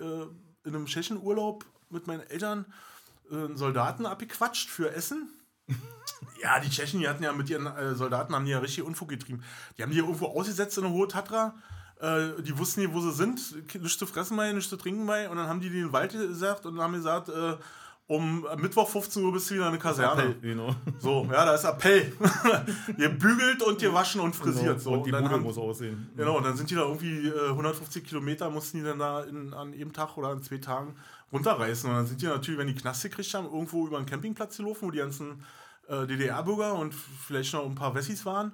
in einem Tschechenurlaub mit meinen Eltern äh, Soldaten abgequatscht für Essen. Ja, die Tschechen, die hatten ja mit ihren äh, Soldaten, haben die ja richtig Unfug getrieben. Die haben die irgendwo ausgesetzt in eine hohe Tatra. Äh, die wussten nicht, wo sie sind. Nichts zu fressen bei, nichts zu trinken bei. Und dann haben die den Wald gesagt und haben gesagt, äh, um Mittwoch 15 Uhr bist du wieder in der Kaserne. Appell, Genau. So, ja, da ist Appell. ihr bügelt und ihr waschen und frisiert. So. Und die Bude haben- muss aussehen. Genau, und dann sind die da irgendwie äh, 150 Kilometer, mussten die dann da in, an jedem Tag oder an zwei Tagen runterreißen. Und dann sind die natürlich, wenn die Knast gekriegt haben, irgendwo über einen Campingplatz gelaufen, wo die ganzen äh, DDR-Bürger und vielleicht noch ein paar Wessis waren.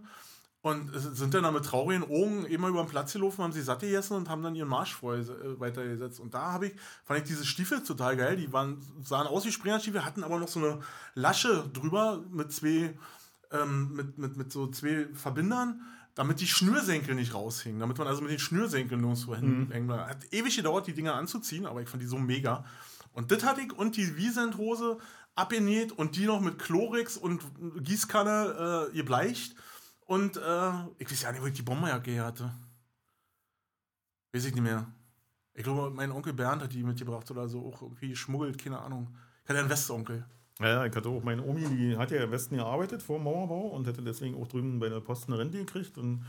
Und sind dann da mit traurigen Augen immer über den Platz gelaufen, haben sie satt gegessen und haben dann ihren Marsch vorher äh, weitergesetzt. Und da habe ich, fand ich diese Stiefel total geil. Die waren, sahen aus wie Springerstiefel, hatten aber noch so eine Lasche drüber mit zwei, ähm, mit, mit, mit so zwei Verbindern, damit die Schnürsenkel nicht raushingen. Damit man also mit den Schnürsenkeln nirgendwo hin hängen. Hat ewig gedauert, die Dinger anzuziehen, aber ich fand die so mega. Und das hatte ich und die Wiesent-Hose abgenäht und die noch mit Chlorix und Gießkanne äh, gebleicht. Und äh, ich weiß ja nicht, wo ich die Bomberjacke her hatte. Weiß ich nicht mehr. Ich glaube, mein Onkel Bernd hat die mitgebracht oder so, auch irgendwie geschmuggelt, keine Ahnung. Ich hatte einen Westonkel. Ja, ich hatte auch meine Omi, die hat ja im Westen gearbeitet vor dem Mauerbau und hätte deswegen auch drüben bei der Post eine Rente gekriegt und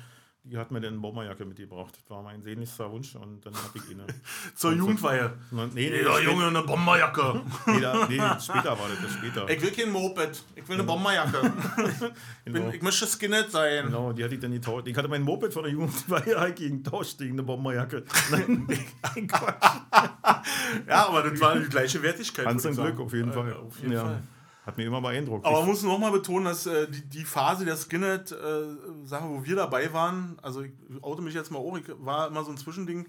die hat mir dann eine Bomberjacke mitgebracht. Das war mein sehnlichster Wunsch und dann hatte ich eine. Zur Jugendweihe. Nee, nee, Ja, spät- Junge, eine Bomberjacke. Nee, da, nee, später war das, das später. Ich will kein Moped. Ich will eine Bomberjacke. Ich, bin, Genau. ich möchte Skinhead sein. Genau, die hatte ich dann getauscht. Ich hatte mein Moped von der Jugendweihe gegen getauscht gegen eine Bomberjacke. Nein, ein Quatsch. Ja, aber das war die gleiche Wertigkeit. Ich zum Glück, auf jeden Äh, Fall. Auf jeden Ja. Fall. Hat mir immer beeindruckt. Aber man muss noch mal betonen, dass äh, die, die Phase der Skinhead-Sache, wo wir dabei waren, also ich oute mich jetzt mal auch, ich war immer so ein Zwischending.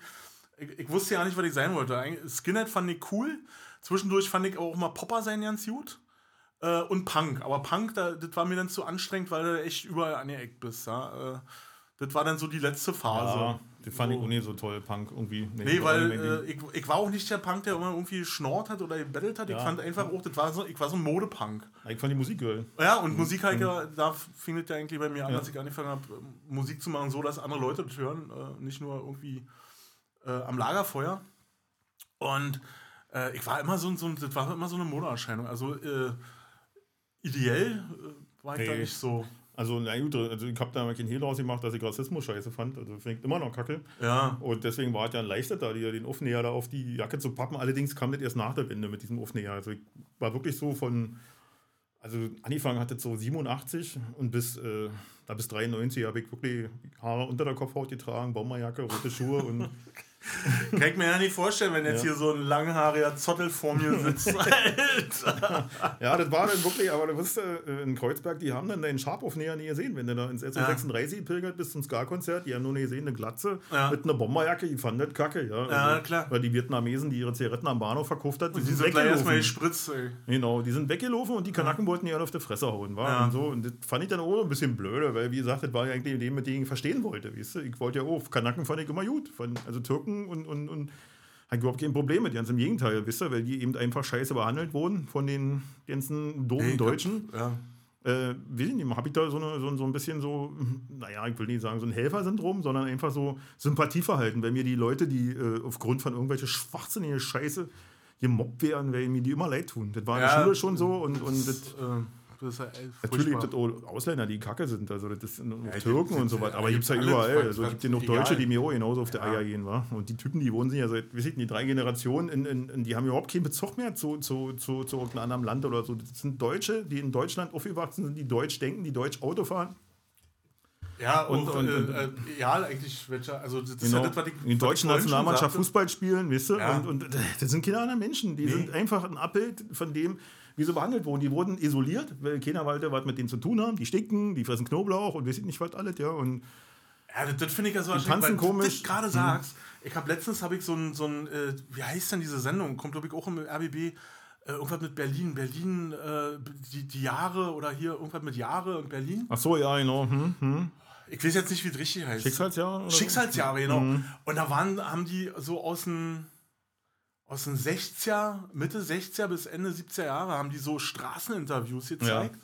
Ich, ich wusste ja nicht, was ich sein wollte. Skinhead fand ich cool. Zwischendurch fand ich auch mal Popper sein ganz gut. Äh, und Punk. Aber Punk, da, das war mir dann zu anstrengend, weil du echt überall angeeckt bist. Ja? Äh, das war dann so die letzte Phase. ja, den fand ich So. auch nicht so toll, Punk irgendwie. Nee, war weil äh, ich, ich war auch nicht der Punk, der immer irgendwie geschnort hat oder gebettelt hat. Ich Ja. fand einfach auch, das war so, ich war so ein Modepunk. Ich fand die Musik geil. Ja, und Musik halt, ja, da fing es ja eigentlich bei mir an, Mhm. Ja. als ich angefangen habe, Musik zu machen, so dass andere Leute das hören, äh, nicht nur irgendwie äh, am Lagerfeuer. Und äh, ich war immer so, so, das war immer so eine Modeerscheinung. Also äh, ideell war ich da Nee. nicht so. Also, na gut, also ich habe da mal keinen Hehl draus gemacht, dass ich Rassismus scheiße fand. Also finde ich immer noch kacke. Ja, Und deswegen war es ja leichter, da die- den Aufnäher da auf die Jacke zu pappen. Allerdings kam das erst nach der Wende mit diesem Aufnäher. Also ich war wirklich so von, also angefangen hat das so 87 und bis, äh, da bis 93 habe ich wirklich Haare unter der Kopfhaut getragen, Bomberjacke, rote Schuhe und kann ich mir ja nicht vorstellen, wenn jetzt Ja. hier so ein langhaariger Zottel vor mir sitzt. Alter. ja, das war dann wirklich, aber du wusste, äh, in Kreuzberg, die haben dann deinen Schabaufnäher nie gesehen. Wenn du da ins SO36 pilgert bis zum Ska-Konzert, die haben nur nie gesehen, eine Glatze Ja. mit einer Bomberjacke, die fanden das kacke, ja. Ja, klar. Weil die Vietnamesen, die ihre Zigaretten am Bahnhof verkauft hat, die, Die sind sind gleich erstmal gespritzt, ey. Genau, die sind weggelaufen und die Kanaken wollten die alle auf die Fresse hauen. War? Ja. Und, so. und das fand ich dann auch ein bisschen blöde, weil, wie gesagt, das war ja eigentlich dem, mit dem ich verstehen wollte. Weißt du? Ich wollte ja auch, Kanaken fand ich immer gut. Also Türken und, und, und hatte überhaupt kein Problem mit, ganz im Gegenteil, wisst ihr, weil die eben einfach scheiße behandelt wurden von den ganzen doofen Nee, Deutschen. Ja. Äh, weiß ich nicht, habe ich da so, eine, so, so ein bisschen so, naja, ich will nicht sagen so ein Helfersyndrom, sondern einfach so Sympathieverhalten, wenn mir die Leute, die äh, aufgrund von irgendwelcher schwachsinnigen Scheiße gemobbt werden, weil mir die immer leid tun. Das war in Ja. der Schule schon so und, und das, Das, äh, das ist ja ey, natürlich gibt es auch Ausländer, die kacke sind, also das sind die Türken und so was, aber ja, gibt es ja überall. Also gibt ja noch egal. Deutsche, die mir auch genauso auf die Ja. Eier gehen, wa? Und die Typen, die wohnen sind ja seit, weiß ich nicht, drei Generationen, in, in, in, die haben überhaupt keinen Bezug mehr zu, zu, zu, zu irgendeinem anderen Land oder so. Das sind Deutsche, die in Deutschland aufgewachsen sind, die Deutsch denken, die Deutsch Auto fahren. Ja, Und- und, und- äh, und- äh, ja, eigentlich, welcher, also das ist Genau. ja das, was ich die deutschen Nationalmannschaft. Fußball spielen, weißt du? Ja. Und, und das sind keine anderen Menschen. Die Nee. sind einfach ein Abbild von dem, wie sie behandelt wurden. Die wurden isoliert, weil keiner wollte was mit denen zu tun haben. Die stinken, die fressen Knoblauch und weiß ich nicht was alles, ja. Und Ja, das, das finde ich ja so tanzen weil komisch. du das gerade sagst. Ich habe letztens habe ich so ein, so ein äh, wie heißt denn diese Sendung? Kommt, glaube ich, auch im RBB. Äh, irgendwas mit Berlin. Berlin, äh, die, die Jahre oder hier irgendwas mit Jahre und Berlin. ach so, ja, genau. Hm, hm. Ich weiß jetzt nicht, wie es richtig heißt. Schicksalsjahr? oder so? Schicksalsjahre, genau. Mhm. Und da waren, haben die so aus den, aus den 60er, Mitte 60er bis Ende 70er Jahre, haben die so Straßeninterviews gezeigt.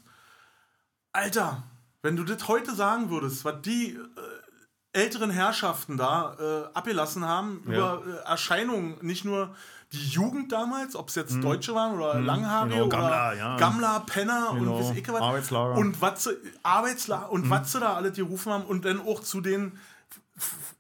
Alter, wenn du das heute sagen würdest, was die äh, älteren Herrschaften da äh, abgelassen haben Ja. über äh, Erscheinungen, nicht nur die Jugend damals, ob es jetzt Deutsche waren oder Langhaarige Genau, oder Gammler, ja. Gammler, Penner Genau, und was. Arbeitslager. Und was sie, und was sie da alle gerufen haben und dann auch zu den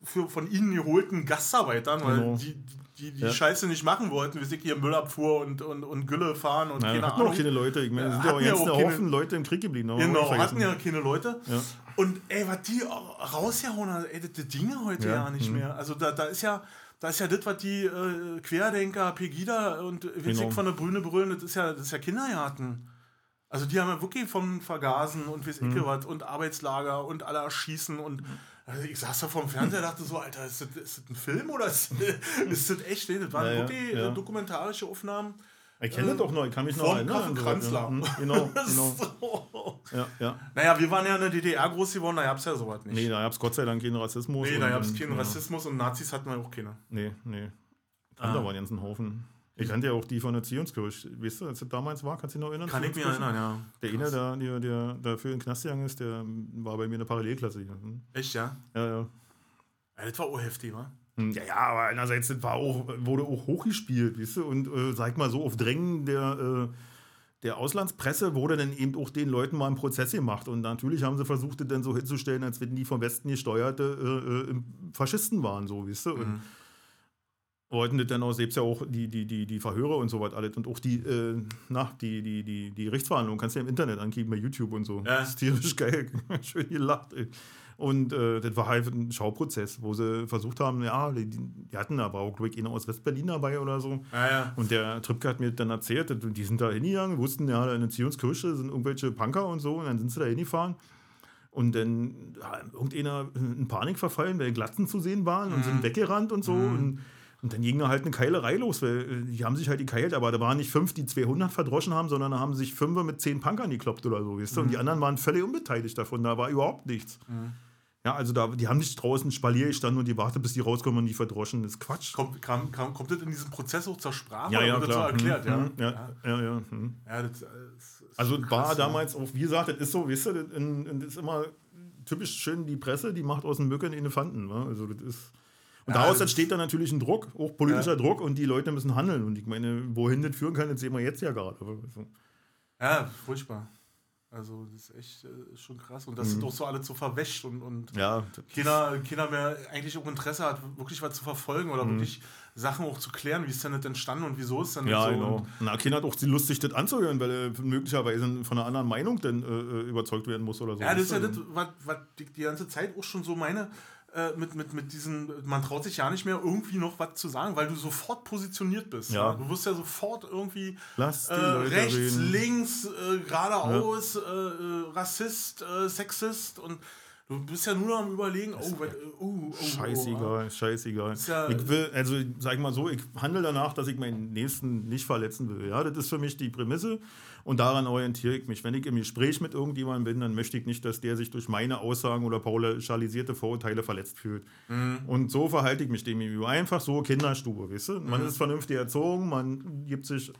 für, von ihnen geholten Gastarbeitern, weil Genau. die, die die Ja. Scheiße nicht machen wollten, wie ich hier Müllabfuhr und, und, und Gülle fahren und Ja, keine hatten auch Ahnung. keine Leute. Ich meine, es sind ja auch Hatten ja jetzt auch Haufen Leute im Krieg geblieben. Genau, auch hatten ja keine Leute. Ja. Und ey, was die rausgehauen haben, ey, das, Dinge heute ja, nicht mhm. mehr. Also da, da ist ja, da ist ja das, was die äh, Querdenker, Pegida und Witzig Genau. von der Brüne brüllen, das ist ja, das ist ja Kindergarten. Also die haben ja wirklich vom Vergasen und weiß Mhm. ich was und Arbeitslager und alle erschießen und also ich saß da vorm Fernseher und dachte so, Alter, ist das, ist das ein Film oder ist, ist das echt? Nee, das waren Ja, ja, wirklich ja. äh, dokumentarische Aufnahmen. Ich kenne das doch noch, ich kann mich noch erinnern. Kaffee Kranzler. Hm, Genau, genau. So. Ja, ja. Naja, wir waren ja in der DDR groß geworden, da gab es ja sowas nicht. Nee, da gab es Gott sei Dank keinen Rassismus. Nee, da gab es keinen ja. Rassismus und Nazis hatten wir auch keine. Nee, nee. Ah. waren ganz ein Haufen. Ich kannte ja auch die von der Zionskirche. Weißt du, als das damals war, kannst du dich noch erinnern? Kann ich mich erinnern, ja. Der eine, der, der, der dafür in den Knast gegangen ist, der war bei mir in der Parallelklasse. Hm. Echt, ja? Ja, ja. ja das war auch heftig, wa? Hm, Ja, ja, aber einerseits das war auch, wurde auch hochgespielt, weißt du, und äh, sag mal so, auf Drängen der, äh, der Auslandspresse wurde dann eben auch den Leuten mal ein Prozess gemacht. Und natürlich haben sie versucht, das dann so hinzustellen, als wenn die vom Westen gesteuerte äh, äh, Faschisten waren, so, weißt du. Und, wollten das dann auch, selbst ja auch die, die, die, die Verhöre und so was alles und auch die, äh, na, die, die, die, die Rechtsverhandlungen kannst du ja im Internet angeben, bei YouTube und so. Ja. Das ist tierisch geil. Schön gelacht, ey. Und äh, das war halt ein Schauprozess, wo sie versucht haben, ja, die, die hatten aber auch, glaube ich, einer aus West-Berlin dabei oder so. Ja, ja. Und der Tripke hat mir dann erzählt, die sind da hingegangen, wussten, ja, in der Zionskirche sind irgendwelche Punker und so, und dann sind sie da hingefahren. Und dann hat irgendeiner in Panik verfallen, weil Glatzen zu sehen waren und sind weggerannt und so. Und, und dann ging da halt eine Keilerei los, weil äh, die haben sich halt gekeilt, aber da waren nicht fünf, die 200 verdroschen haben, sondern da haben sich fünf mit zehn Punkern gekloppt oder so, weißt du? Und die anderen waren völlig unbeteiligt davon, da war überhaupt nichts. Ja, also da, die haben nicht draußen Spalier gestanden und die wartet, bis die rauskommen und die verdroschen. Das ist Quatsch. Kommt, kam, kam, kommt das in diesem Prozess auch zur Sprache? Ja, ja, wird klar. das so erklärt? Hm, ja? ja, ja, ja. hm. Ja, das, ist- ist Also war damals auch, wie gesagt, das ist so, weißt du, das, das ist immer typisch schön die Presse, die macht aus den Mücken Elefanten. Ne? Also das ist. Und Ja, daraus das- entsteht dann natürlich ein Druck, auch politischer Druck, und die Leute müssen handeln. Und ich meine, wohin das führen kann, das sehen wir jetzt ja gerade. Also, Ja, furchtbar. Also, das ist echt äh, schon krass. Und das sind auch so alle so verwäscht und, und Mhm. ja, keiner, keiner mehr eigentlich auch Interesse hat, wirklich was zu verfolgen oder Mhm. wirklich Sachen auch zu klären, wie ist denn das entstanden und wieso ist denn ja so. genau. Na, Kinder hat auch die lustig, das anzuhören, weil er möglicherweise von einer anderen Meinung dann äh, äh, überzeugt werden muss oder so. ja, das ist ja Weißt das, was, was ich die ganze Zeit auch schon so meine. Äh, Mit, mit, mit diesen, man traut sich ja nicht mehr irgendwie noch was zu sagen, weil du sofort positioniert bist. Ja. Du wirst ja sofort irgendwie äh, rechts, reden. links, äh, geradeaus, äh, äh, Rassist, äh, Sexist und du bist ja nur noch am überlegen, oh, äh, oh, oh, oh, Scheißegal, scheißegal. ja- ich will, also sag mal so, ich handle danach, dass ich meinen Nächsten nicht verletzen will. Ja, das ist für mich die Prämisse und daran orientiere ich mich. Wenn ich im Gespräch mit irgendjemandem bin, dann möchte ich nicht, dass der sich durch meine Aussagen oder pauschalisierte Vorurteile verletzt fühlt. Und so verhalte ich mich dem gegenüber. Einfach so Kinderstube, weißt du? Man ist vernünftig erzogen, man gibt sich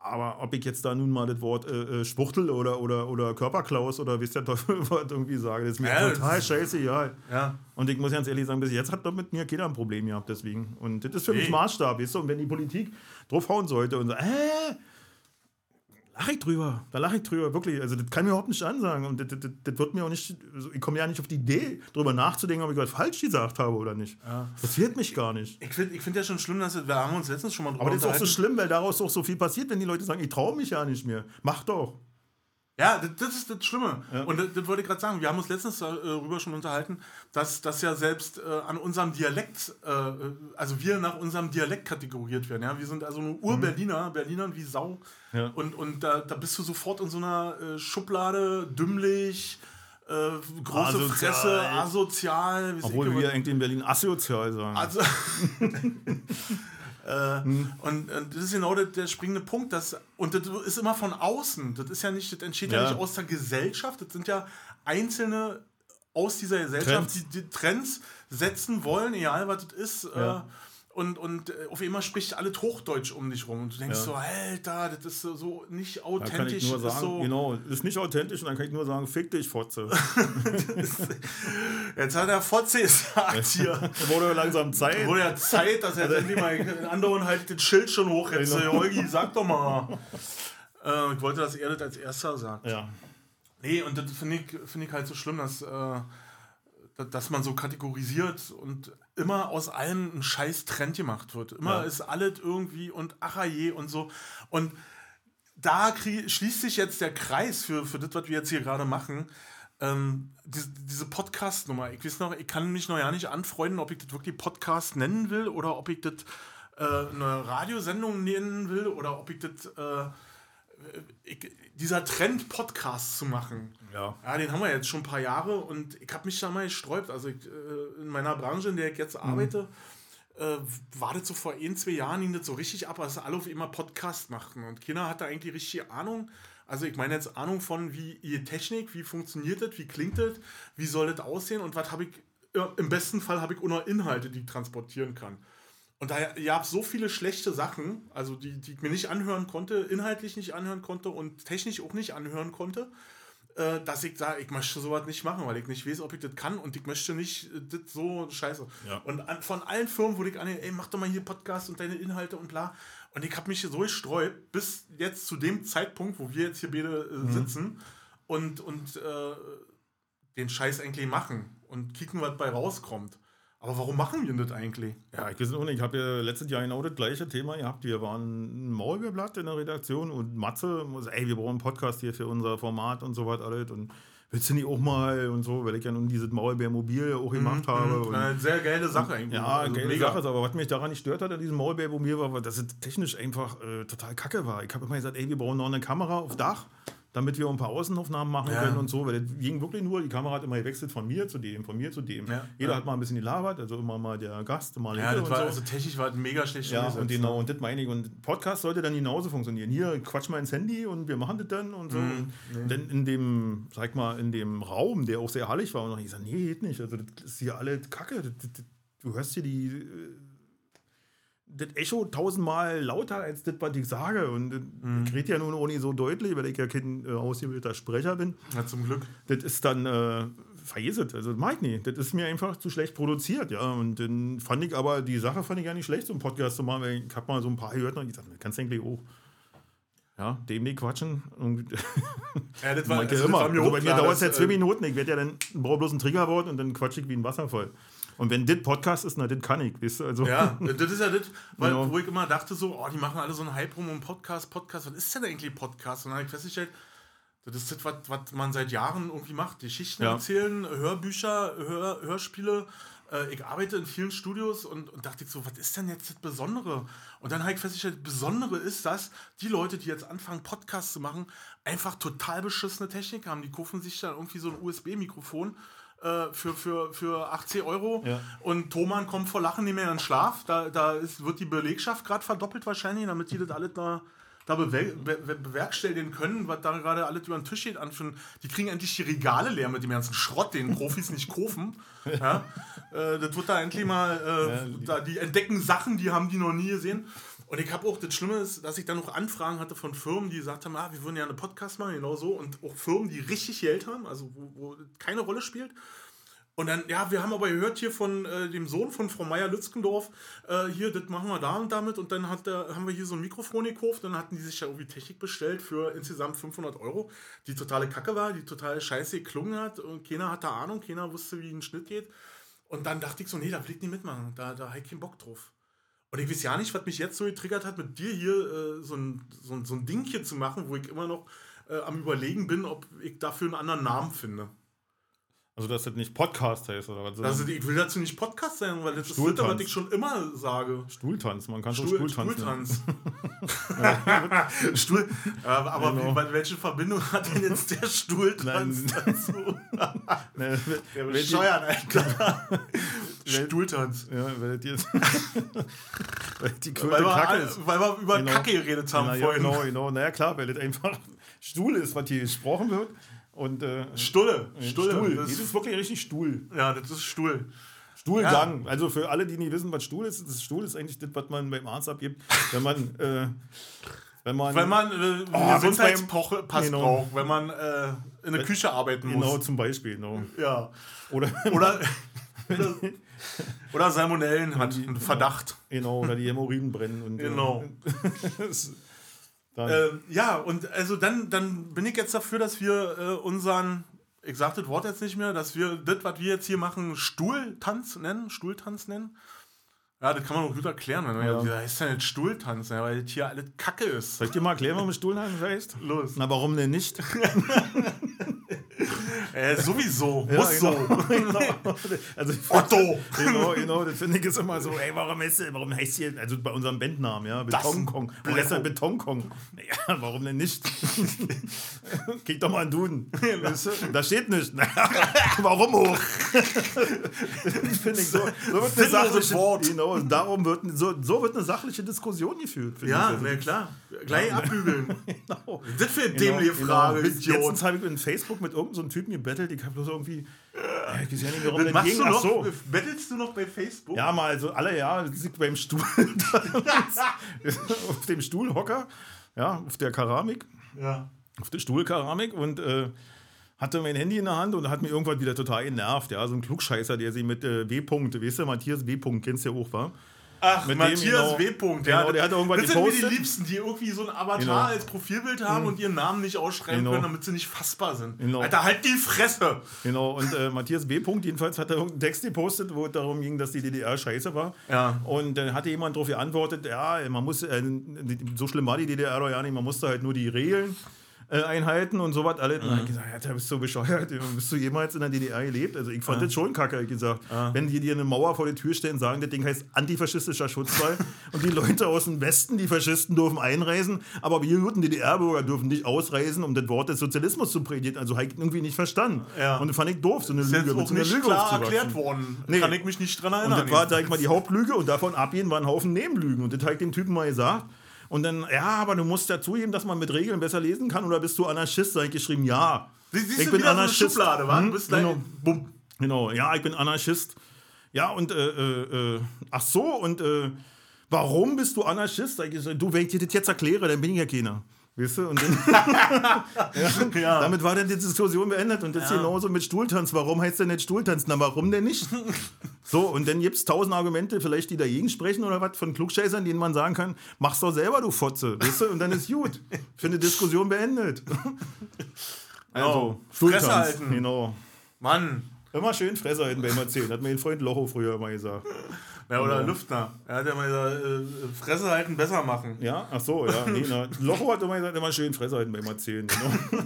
aber ob ich jetzt da nun mal das Wort äh, äh, Spuchtel oder, oder, oder Körperklaus oder wisst ihr Teufel was irgendwie sage, das ist mir Ja, total scheißegal. Ja. Und ich muss ganz ehrlich sagen, bis jetzt hat doch mit mir keiner ein Problem gehabt, deswegen. Und das ist für mich Nee. Maßstab, weißt du? Und wenn die Politik draufhauen sollte und so, äh, lache ich drüber, da lache ich drüber, wirklich. Also, das kann mir überhaupt nicht ansagen. Und das, das, das- wird mir auch nicht, also ich komme ja nicht auf die Idee, drüber nachzudenken, ob ich was falsch gesagt habe oder nicht. Das wird mich gar nicht. Ich finde ich find ja schon schlimm, dass wir haben uns letztens schon mal drüber Aber das ist auch so schlimm, weil daraus auch so viel passiert, wenn die Leute sagen, ich traue mich ja nicht mehr. Mach doch. Ja, das, das ist das Schlimme. Und das, das wollte ich gerade sagen. Wir haben uns letztens darüber schon unterhalten, dass, dass ja selbst äh, an unserem Dialekt, äh, also wir nach unserem Dialekt kategoriert werden. Ja? Wir sind also nur Ur-Berliner, Berlinern wie Sau. Ja. Und, und da, da bist du sofort in so einer äh, Schublade, dümmlich, äh, große Asozial. Fresse, asozial. Obwohl ich wir eigentlich in Berlin asozial sagen. Also, äh, und, und das ist genau der, der springende Punkt. Dass, und das ist immer von außen. Das ist ja nicht, das entsteht ja, Ja. nicht aus der Gesellschaft. Das sind ja Einzelne aus dieser Gesellschaft, Trends. die, die Trends setzen wollen, egal was das ist. Ja. Äh, und, und äh, auf einmal spricht alles Hochdeutsch um dich rum. Und du denkst Ja. so, Alter, das ist so, so nicht Da kann authentisch. ich nur ist sagen, so, genau, ist nicht authentisch und dann kann ich nur sagen, fick dich, Fotze. Jetzt hat er Fotze gesagt hier. Wurde langsam Zeit. Wurde ja Zeit, dass er endlich mal anderen halt das Schild schon hochhetzt. Genau. Holgi, sag doch mal. Äh, ich wollte, dass er das als erster sagt. Ja. Nee, und das finde ich, find ich halt so schlimm, dass, äh, dass- man so kategorisiert und immer aus allem ein scheiß Trend gemacht wird. Immer Ja. ist alles irgendwie und ach je und so. Und da schließt sich jetzt der Kreis für, für das, was wir jetzt hier gerade machen. Ähm, diese, diese Podcast-Nummer. Ich weiß noch, ich kann mich noch ja nicht anfreunden, ob ich das wirklich Podcast nennen will oder ob ich das äh, eine Radiosendung nennen will oder ob ich das. Äh, dieser Trend, Podcasts zu machen. Ja. Ja, den haben wir jetzt schon ein paar Jahre und ich habe mich da mal gesträubt. Also ich, äh, in meiner Branche, in der ich jetzt Mhm. arbeite, äh, war das so vor ein, zwei Jahren ging das so richtig ab, dass alle auf immer Podcast machten. Und keiner hatte eigentlich richtig Ahnung. Also ich meine jetzt Ahnung von, wie ihr Technik, wie funktioniert das, wie klingt das, wie soll das aussehen und was habe ich, im besten Fall habe ich auch noch Inhalte, die ich transportieren kann. Und da gab es so viele schlechte Sachen, also die, die ich mir nicht anhören konnte, inhaltlich nicht anhören konnte und technisch auch nicht anhören konnte, äh, dass ich sage, ich möchte sowas nicht machen, weil ich nicht weiß, ob ich das kann und ich möchte nicht äh, das so scheiße. Ja. Und an, von allen Firmen wurde ich an, ey, mach doch mal hier Podcast und deine Inhalte und bla. Und ich habe mich so gesträubt, bis jetzt zu dem Zeitpunkt, wo wir jetzt hier beide äh, sitzen und, und äh, den Scheiß eigentlich machen und kicken, was bei rauskommt. Aber warum machen wir das eigentlich? Ja, ich weiß auch nicht. Ich habe ja letztes Jahr genau das gleiche Thema gehabt. Wir waren ein Maulbeerblatt in der Redaktion und Matze ey, wir brauchen einen Podcast hier für unser Format und so was alles. Und willst du nicht auch mal und so, weil ich ja nun dieses Maulbeermobil auch gemacht habe. Und, Eine sehr geile Sache eigentlich. ja, Also geile mega. Sache aber was mich daran nicht stört hat an diesem Maulbeermobil war, war, dass es technisch einfach äh, total kacke war. Ich habe immer gesagt, ey, wir brauchen noch eine Kamera auf Dach, damit wir ein paar Außenaufnahmen machen Ja. können und so, weil das ging wirklich nur, die Kamera hat immer gewechselt von mir zu dem, von mir zu dem. Ja. Jeder hat mal ein bisschen gelabert, also immer mal der Gast, mal Ja, das war, so. also technisch war das mega schlecht Ja, und genau, und das meine ich. Und Podcast sollte dann genauso funktionieren. Hier, quatsch mal ins Handy und wir machen das dann und so. Mhm. Und dann in dem, sag mal, in dem Raum, der auch sehr hallig war, und ich sage, nee, geht nicht. Also, das ist hier alle Kacke. Du hörst hier die. Das Echo tausendmal lauter als das, was ich sage. Und das- Mhm. rede ja nun auch nicht so deutlich, weil ich ja kein äh, ausgebildeter Sprecher bin. Ja, zum Glück. Das ist dann, äh, vergiss es, also das mag ich nicht. Das ist mir einfach zu schlecht produziert, ja. Und dann fand ich aber, die Sache fand ich gar nicht schlecht, so einen Podcast zu machen, weil ich habe mal so ein paar gehört und ich dachte, das kannst du eigentlich auch. Ja, dem nicht quatschen. Ja, das war, also, das immer. war mir Also bei mir dauert es ja zwei äh, Minuten. Ich werde ja dann brauche bloß ein Triggerwort und dann quatsch ich wie ein Wasserfall. Und wenn das Podcast ist, na, das kann ich, weißt du? Also, Ja, das ist ja das, weil, Genau. wo ich immer dachte so, oh, die machen alle so einen Hype rum um Podcast, Podcast, was ist denn eigentlich Podcast? Und dann habe ich festgestellt, das ist das, was, was man seit Jahren irgendwie macht. Geschichten Ja. erzählen, Hörbücher, Hör, Hörspiele. Äh, Ich arbeite in vielen Studios und, und dachte ich so, was ist denn jetzt das Besondere? Und dann habe ich festgestellt, das Besondere ist, dass die Leute, die jetzt anfangen, Podcasts zu machen, einfach total beschissene Technik haben. Die kaufen sich dann irgendwie so ein USB-Mikrofon äh, für, für, für 80 Euro Ja. und Thoman kommt vor Lachen nicht mehr in den Schlaf. Da, da ist, wird die Belegschaft gerade verdoppelt wahrscheinlich, damit die das alles da, da bewer be be bewerkstelligen können, was da gerade alles über den Tisch geht. Anführen. Die kriegen endlich die Regale leer mit dem ganzen Schrott, den Profis nicht kaufen. Ja? Äh, das wird da endlich mal, äh, da, die entdecken Sachen, die haben die noch nie gesehen. Und ich habe auch, das Schlimme ist, dass ich dann noch Anfragen hatte von Firmen, die gesagt haben, ah, wir würden ja einen Podcast machen, genau so. Und auch Firmen, die richtig Geld haben, also wo, wo keine Rolle spielt. Und dann, ja, wir haben aber gehört hier von äh, dem Sohn von Frau Meier-Lützgendorf, äh, hier, das machen wir da und damit. Und dann hat, der- haben wir hier so ein Mikrofon gekauft. Dann hatten die sich ja irgendwie Technik bestellt für insgesamt 500 Euro, die totale Kacke war, die total scheiße geklungen hat. Und keiner hatte Ahnung, keiner wusste, wie ein Schnitt geht. Und dann dachte ich so, nee, da will ich nicht mitmachen. Da, da habe ich keinen Bock drauf. Und ich weiß ja nicht, was mich jetzt so getriggert hat, mit dir hier äh, so, ein, so, ein, so ein Ding hier zu machen, wo ich immer noch äh, am Überlegen bin, ob ich dafür einen anderen Namen finde. also, dass das nicht Podcast heißt oder was? Also ich will dazu nicht Podcast sein, weil das ist das, Stuhltanz. was ich schon immer sage. Stuhltanz, man kann schon Stuhl, Stuhltanz. Stuhltanz. Stuhl, aber aber Genau. wie, welche Verbindung hat denn jetzt der Stuhltanz Nein. dazu? Ne, Der bescheuert, Alter. Stuhltanz. Ja, weil jetzt. weil die Weil wir, Kacke ist. weil wir über Genau. Kacke geredet haben Na, ja, vorhin. genau, genau. Naja, klar, weil das einfach Stuhl ist, was hier gesprochen wird. Und äh, Stulle. Stulle. Stuhl. Das Das ist, wirklich richtig Stuhl. ja, das ist Stuhl. Stuhlgang. Also für alle, die nicht wissen, was Stuhl ist, das Stuhl ist eigentlich das, was man beim Arzt abgibt, wenn man. Äh, wenn man, Wenn man äh, Oh, einen wenn's Gesundheitspass Genau. braucht, wenn man äh, in der Küche arbeiten Genau, muss. zum Beispiel. Genau. Ja. Oder, Oder, oder, oder Salmonellen hat, einen Verdacht. genau, oder die Hämorrhoiden brennen. Und, Genau. Äh, dann, Ähm, ja, und also dann, dann bin ich jetzt dafür, dass wir äh, unseren, ich sag das Wort jetzt nicht mehr, dass wir das, was wir jetzt hier machen, Stuhltanz nennen, Stuhltanz nennen. Ja, das kann man auch gut erklären, wenn man Ja. ja. ja heißt ja nicht Stuhltanz, ja, weil das hier alles Kacke ist. soll ich dir mal erklären, warum Stuhlheim heißt? Los. Na, warum denn nicht? Äh, sowieso, Ja, muss genau. so. genau. Also ich Otto! Genau, genau, das finde ich ist immer so, ey, warum heißt, warum heißt hier, also bei unserem Bandnamen, ja, Betonkong. Warum heißt der Betonkong? Naja, warum denn nicht? Krieg doch mal einen Duden. Du? Da steht nicht. Warum auch? das finde ich so. So wird eine sachliche, Wort. Genau, darum wird, so, so wird eine sachliche Diskussion geführt. Ja. Also, na klar. Gleich abbügeln. genau. Das für eine Genau, dämliche Frage, genau. Idiot. Letztens habe ich in Facebook mit irgendeinem so Typen gebettelt, ich habe bloß irgendwie, ja, ich weiß ja nicht, warum Das machst du noch? so. Bettelst du noch bei Facebook? Ja, mal, also alle Jahre sitze ich beim Stuhl auf dem Stuhlhocker, ja, auf der Keramik, Ja. auf der Stuhlkeramik und äh, hatte mein Handy in der Hand und hat mir irgendwann wieder total genervt, ja, so ein Klugscheißer, der sich mit äh, W. -Punkt, weißt du, Matthias W. -Punkt, kennst du ja auch, war? Ach, Mit dem, Matthias genau. W. Punkt, Genau, der hat irgendwas Das sind mir die gepostet. Liebsten, die irgendwie so ein Avatar Genau. als Profilbild haben und ihren Namen nicht ausschreiben Genau. können, damit sie nicht fassbar sind. Genau. Alter, halt die Fresse! Genau, und äh, Matthias B. Punkt jedenfalls hat er irgendeinen Text gepostet, wo es darum ging, dass die DDR scheiße war. Ja. Und dann hatte jemand darauf geantwortet, ja, man muss, äh, so schlimm war die DDR doch ja nicht, man musste halt nur die Regeln äh, einhalten und sowas alles. Und dann hab ich gesagt, ja, da bist du bescheuert, bist du jemals in der DDR gelebt? Also ich fand das schon kacke, ich gesagt. Wenn die dir eine Mauer vor die Tür stellen, sagen, das Ding heißt antifaschistischer Schutzwall und die Leute aus dem Westen, die Faschisten, dürfen einreisen, aber wir guten DDR-Bürger dürfen nicht ausreisen, um das Wort des Sozialismus zu predigen. Also habe ich irgendwie nicht verstanden. Ja. Und das fand ich doof, so eine Ist Lüge, jetzt auch nicht Lüge klar erklärt worden. Nee. Kann ich mich nicht dran Und erinnern. das war, sag ich mal, die Hauptlüge und davon abgehen war ein Haufen Nebenlügen. Und das habe ich dem Typen mal gesagt. Und dann, ja, aber du musst ja zugeben, dass man mit Regeln besser lesen kann oder bist du Anarchist? Da habe ich geschrieben, ja. Sie, siehst ich bin Anarchist. so eine Schublade, wa? Hm, genau. bumm. Genau, ja, ich bin Anarchist. Ja, und, äh, äh, äh, ach so, und äh, warum bist du Anarchist? Da ich gesagt, du, wenn ich dir das jetzt erkläre, dann bin ich ja keiner. Weißt du? Und dann, ja, Ja. damit war dann die Diskussion beendet. Und das ist genauso mit Stuhltanz. Warum heißt denn nicht Stuhltanz? Na, warum denn nicht? So, und dann gibt es tausend Argumente, vielleicht die dagegen sprechen oder was, von Klugscheißern, denen man sagen kann, mach's doch selber, du Fotze. Weißt du? Und dann ist gut. Ich finde Diskussion beendet. Also, Fresse halten. Genau. Mann. Immer schön Fresse halten beim Erzählen, hat mein Freund Locho früher immer gesagt. Ja, oder Genau. Lüftner. Er hat ja mal gesagt, äh, Fresse halten, besser machen. Ja, ach so, ja. Nee, na, Locho hat immer gesagt, immer schön Fresse halten beim Erzählen. Genau.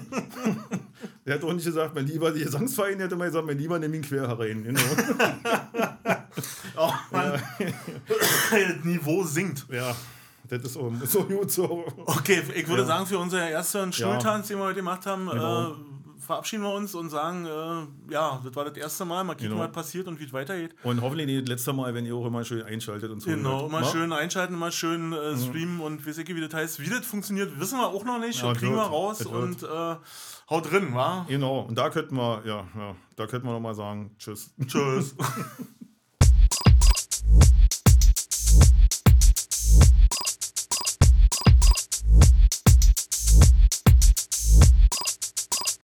Der hat auch nicht gesagt, mein lieber die Gesangsverein, der hat immer gesagt, mein lieber nimm ihn quer herein. Genau. Oh Mann. das Niveau sinkt. Ja, das ist so, gut so. Okay, ich würde Ja. sagen, für unseren ersten Stuhltanz, den wir heute gemacht haben, Genau. äh, verabschieden wir uns und sagen, äh, ja, das war das erste Mal. Mal gucken, Genau. was passiert und wie es weitergeht. Und hoffentlich nicht das letzte Mal, wenn ihr auch immer schön einschaltet und so. Genau, immer Ma? schön einschalten, immer schön äh, streamen und weiß ich, wie das heißt. Wie das funktioniert, wissen wir auch noch nicht. Ja, und kriegen wir raus und äh, haut drin, wa? Genau, und da könnten wir, ja, ja, da könnten wir noch mal sagen, tschüss. Tschüss.